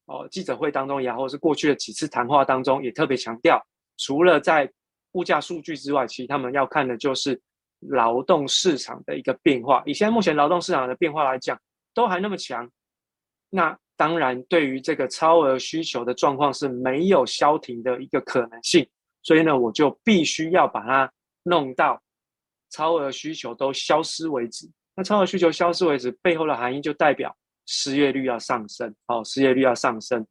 S3: 呃记者会当中也好，或者是过去的几次谈话当中也特别强调，除了在物价数据之外，其实他们要看的就是劳动市场的一个变化。以现在目前劳动市场的变化来讲，都还那么强，那。当然，对于这个超额需求的状况是没有消停的一个可能性，所以呢，我就必须要把它弄到超额需求都消失为止。那超额需求消失为止背后的含义就代表失业率要上升，好，失业率要上升。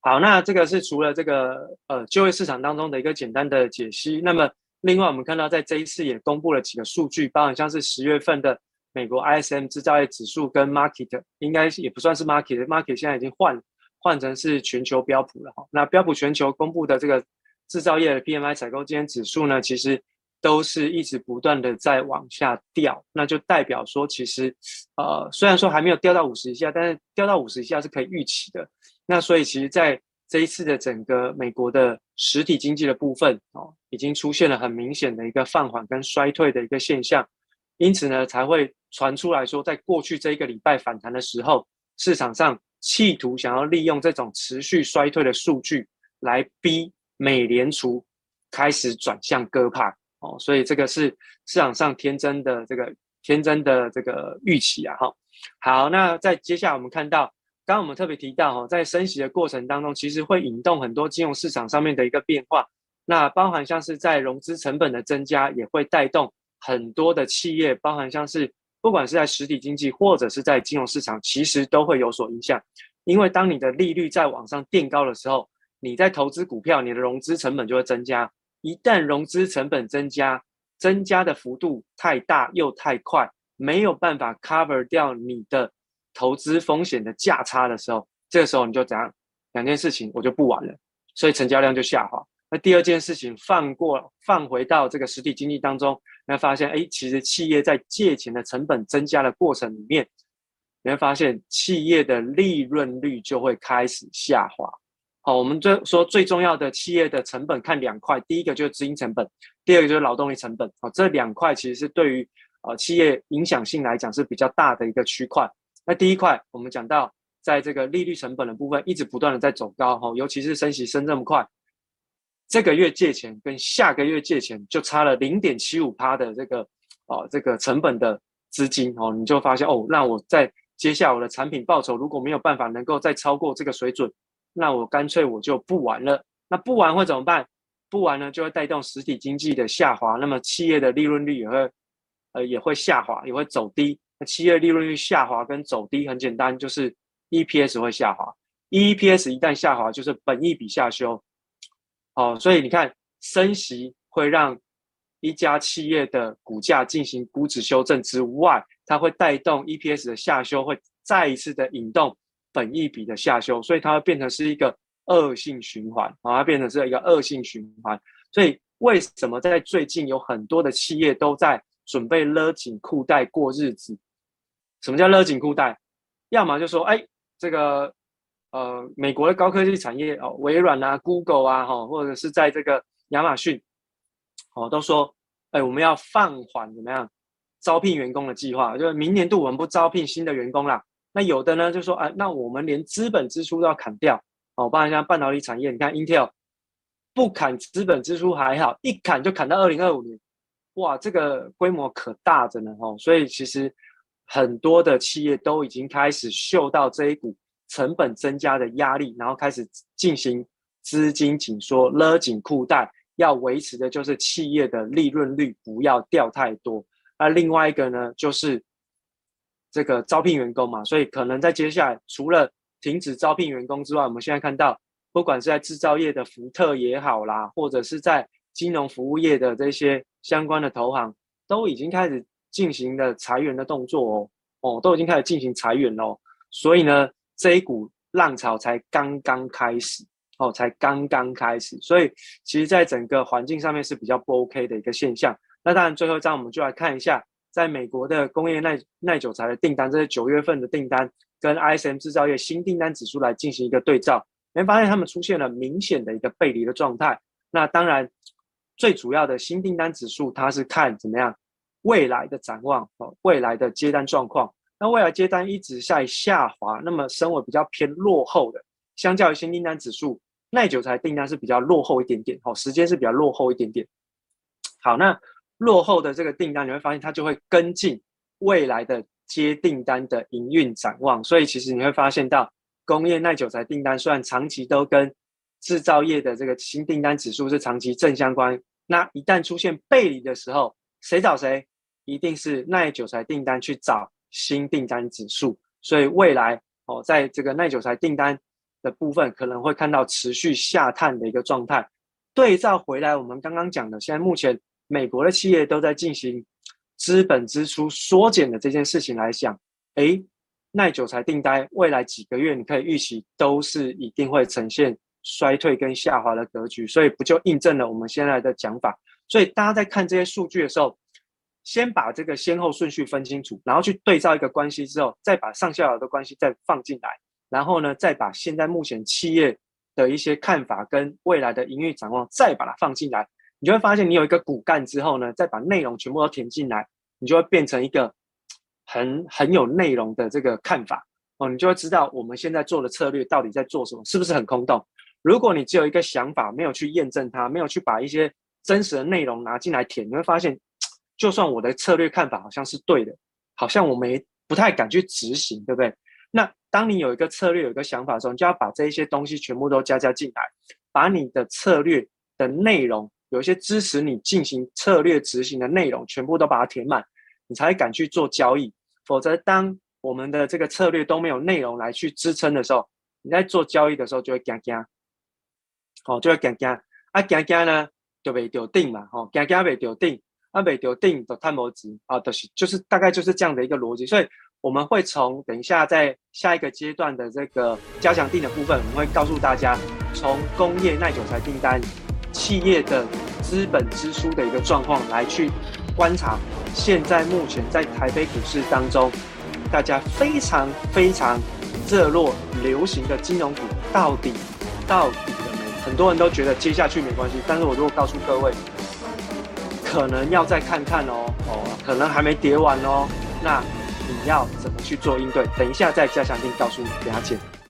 S3: 好，那这个是除了这个呃就业市场当中的一个简单的解析。那么，另外我们看到在这一次也公布了几个数据，包含像是十月份的。美国 ISM 制造业指数跟 Market 应该也不算是 Market，Market 现在已经换换成是全球标普了哈。那标普全球公布的这个制造业的 PMI 采购经理指数呢，其实都是一直不断的在往下掉，那就代表说其实呃虽然说还没有掉到五十以下，但是掉到五十以下是可以预期的。那所以其实在这一次的整个美国的实体经济的部分哦，已经出现了很明显的一个放缓跟衰退的一个现象。因此呢，才会传出来说，在过去这一个礼拜反弹的时候，市场上企图想要利用这种持续衰退的数据来逼美联储开始转向鸽派哦，所以这个是市场上天真的这个天真的这个预期啊哈。好，那在接下来我们看到，刚刚我们特别提到哈，在升息的过程当中，其实会引动很多金融市场上面的一个变化，那包含像是在融资成本的增加，也会带动。很多的企业，包含像是不管是在实体经济或者是在金融市场，其实都会有所影响。因为当你的利率在往上垫高的时候，你在投资股票，你的融资成本就会增加。一旦融资成本增加，增加的幅度太大又太快，没有办法 cover 掉你的投资风险的价差的时候，这个时候你就怎样？两件事情我就不玩了，所以成交量就下滑。那第二件事情，放过放回到这个实体经济当中，你会发现，哎，其实企业在借钱的成本增加的过程里面，你会发现企业的利润率就会开始下滑。好，我们最说最重要的企业的成本看两块，第一个就是资金成本，第二个就是劳动力成本。哦，这两块其实是对于呃企业影响性来讲是比较大的一个区块。那第一块我们讲到，在这个利率成本的部分一直不断的在走高，哈，尤其是升息升这么快，这个月借钱跟下个月借钱就差了零点七五趴的这个哦这个成本的资金哦，你就发现哦，那我在接下来我的产品报酬如果没有办法能够再超过这个水准。那我干脆我就不玩了。那不玩会怎么办？不玩呢，就会带动实体经济的下滑。那么企业的利润率也会，呃，也会下滑，也会走低。那企业利润率下滑跟走低很简单，就是 EPS 会下滑。EPS 一旦下滑，就是本益比下修。哦，所以你看，升息会让一家企业的股价进行估值修正之外，它会带动 EPS 的下修，会再一次的引动。本益比的下修，所以它会变成是一个恶性循环啊，它变成是一个恶性循环。所以为什么在最近有很多的企业都在准备勒紧裤带过日子？什么叫勒紧裤带？要么就说，哎，这个呃，美国的高科技产业哦，微软啊、Google 啊，哈，或者是在这个亚马逊，哦，都说，哎，我们要放缓怎么样招聘员工的计划？就是明年度我们不招聘新的员工啦。那有的呢，就说啊，那我们连资本支出都要砍掉哦。包括像半导体产业，你看 Intel 不砍资本支出还好，一砍就砍到二零二五年，哇，这个规模可大着呢哦。所以其实很多的企业都已经开始嗅到这一股成本增加的压力，然后开始进行资金紧缩，勒紧裤带，要维持的就是企业的利润率不要掉太多。那另外一个呢，就是。这个招聘员工嘛，所以可能在接下来，除了停止招聘员工之外，我们现在看到，不管是在制造业的福特也好啦，或者是在金融服务业的这些相关的投行，都已经开始进行了裁员的动作哦，哦，都已经开始进行裁员哦。所以呢，这一股浪潮才刚刚开始哦，才刚刚开始，所以其实在整个环境上面是比较不 OK 的一个现象。那当然，最后一张我们就来看一下。在美国的工业耐耐久材的订单，这是九月份的订单，跟 ISM 制造业新订单指数来进行一个对照，你会发现他们出现了明显的一个背离的状态。那当然，最主要的新订单指数，它是看怎么样未来的展望哦，未来的接单状况。那未来接单一直在下滑，那么身为比较偏落后的，相较于新订单指数，耐久材订单是比较落后一点点哦，时间是比较落后一点点。好，那。落后的这个订单，你会发现它就会跟进未来的接订单的营运展望，所以其实你会发现到工业耐久材订单虽然长期都跟制造业的这个新订单指数是长期正相关，那一旦出现背离的时候，谁找谁？一定是耐久材订单去找新订单指数，所以未来哦，在这个耐久材订单的部分可能会看到持续下探的一个状态。对照回来，我们刚刚讲的，现在目前。美国的企业都在进行资本支出缩减的这件事情来讲，诶，耐久材订单未来几个月你可以预期都是一定会呈现衰退跟下滑的格局，所以不就印证了我们现在的讲法？所以大家在看这些数据的时候，先把这个先后顺序分清楚，然后去对照一个关系之后，再把上下游的关系再放进来，然后呢，再把现在目前企业的一些看法跟未来的营运展望再把它放进来。你就会发现，你有一个骨干之后呢，再把内容全部都填进来，你就会变成一个很很有内容的这个看法哦。你就会知道我们现在做的策略到底在做什么，是不是很空洞？如果你只有一个想法，没有去验证它，没有去把一些真实的内容拿进来填，你会发现，就算我的策略看法好像是对的，好像我没不太敢去执行，对不对？那当你有一个策略、有一个想法的时候，你就要把这一些东西全部都加加进来，把你的策略的内容。有一些支持你进行策略执行的内容，全部都把它填满，你才敢去做交易。否则，当我们的这个策略都没有内容来去支撑的时候，你在做交易的时候就会惊惊，哦，就会惊惊。啊，惊惊呢就被丢定嘛，哦，惊惊被丢定，啊，被丢定就太模值啊，都是就是大概就是这样的一个逻辑。所以我们会从等一下在下一个阶段的这个加强定的部分，我们会告诉大家从工业耐久材订单。企业的资本支出的一个状况来去观察，现在目前在台北股市当中，大家非常非常热络流行的金融股到底到底了没？很多人都觉得接下去没关系，但是我如果告诉各位，可能要再看看哦，哦，可能还没跌完哦，那你要怎么去做应对？等一下在加强錠告诉大家见。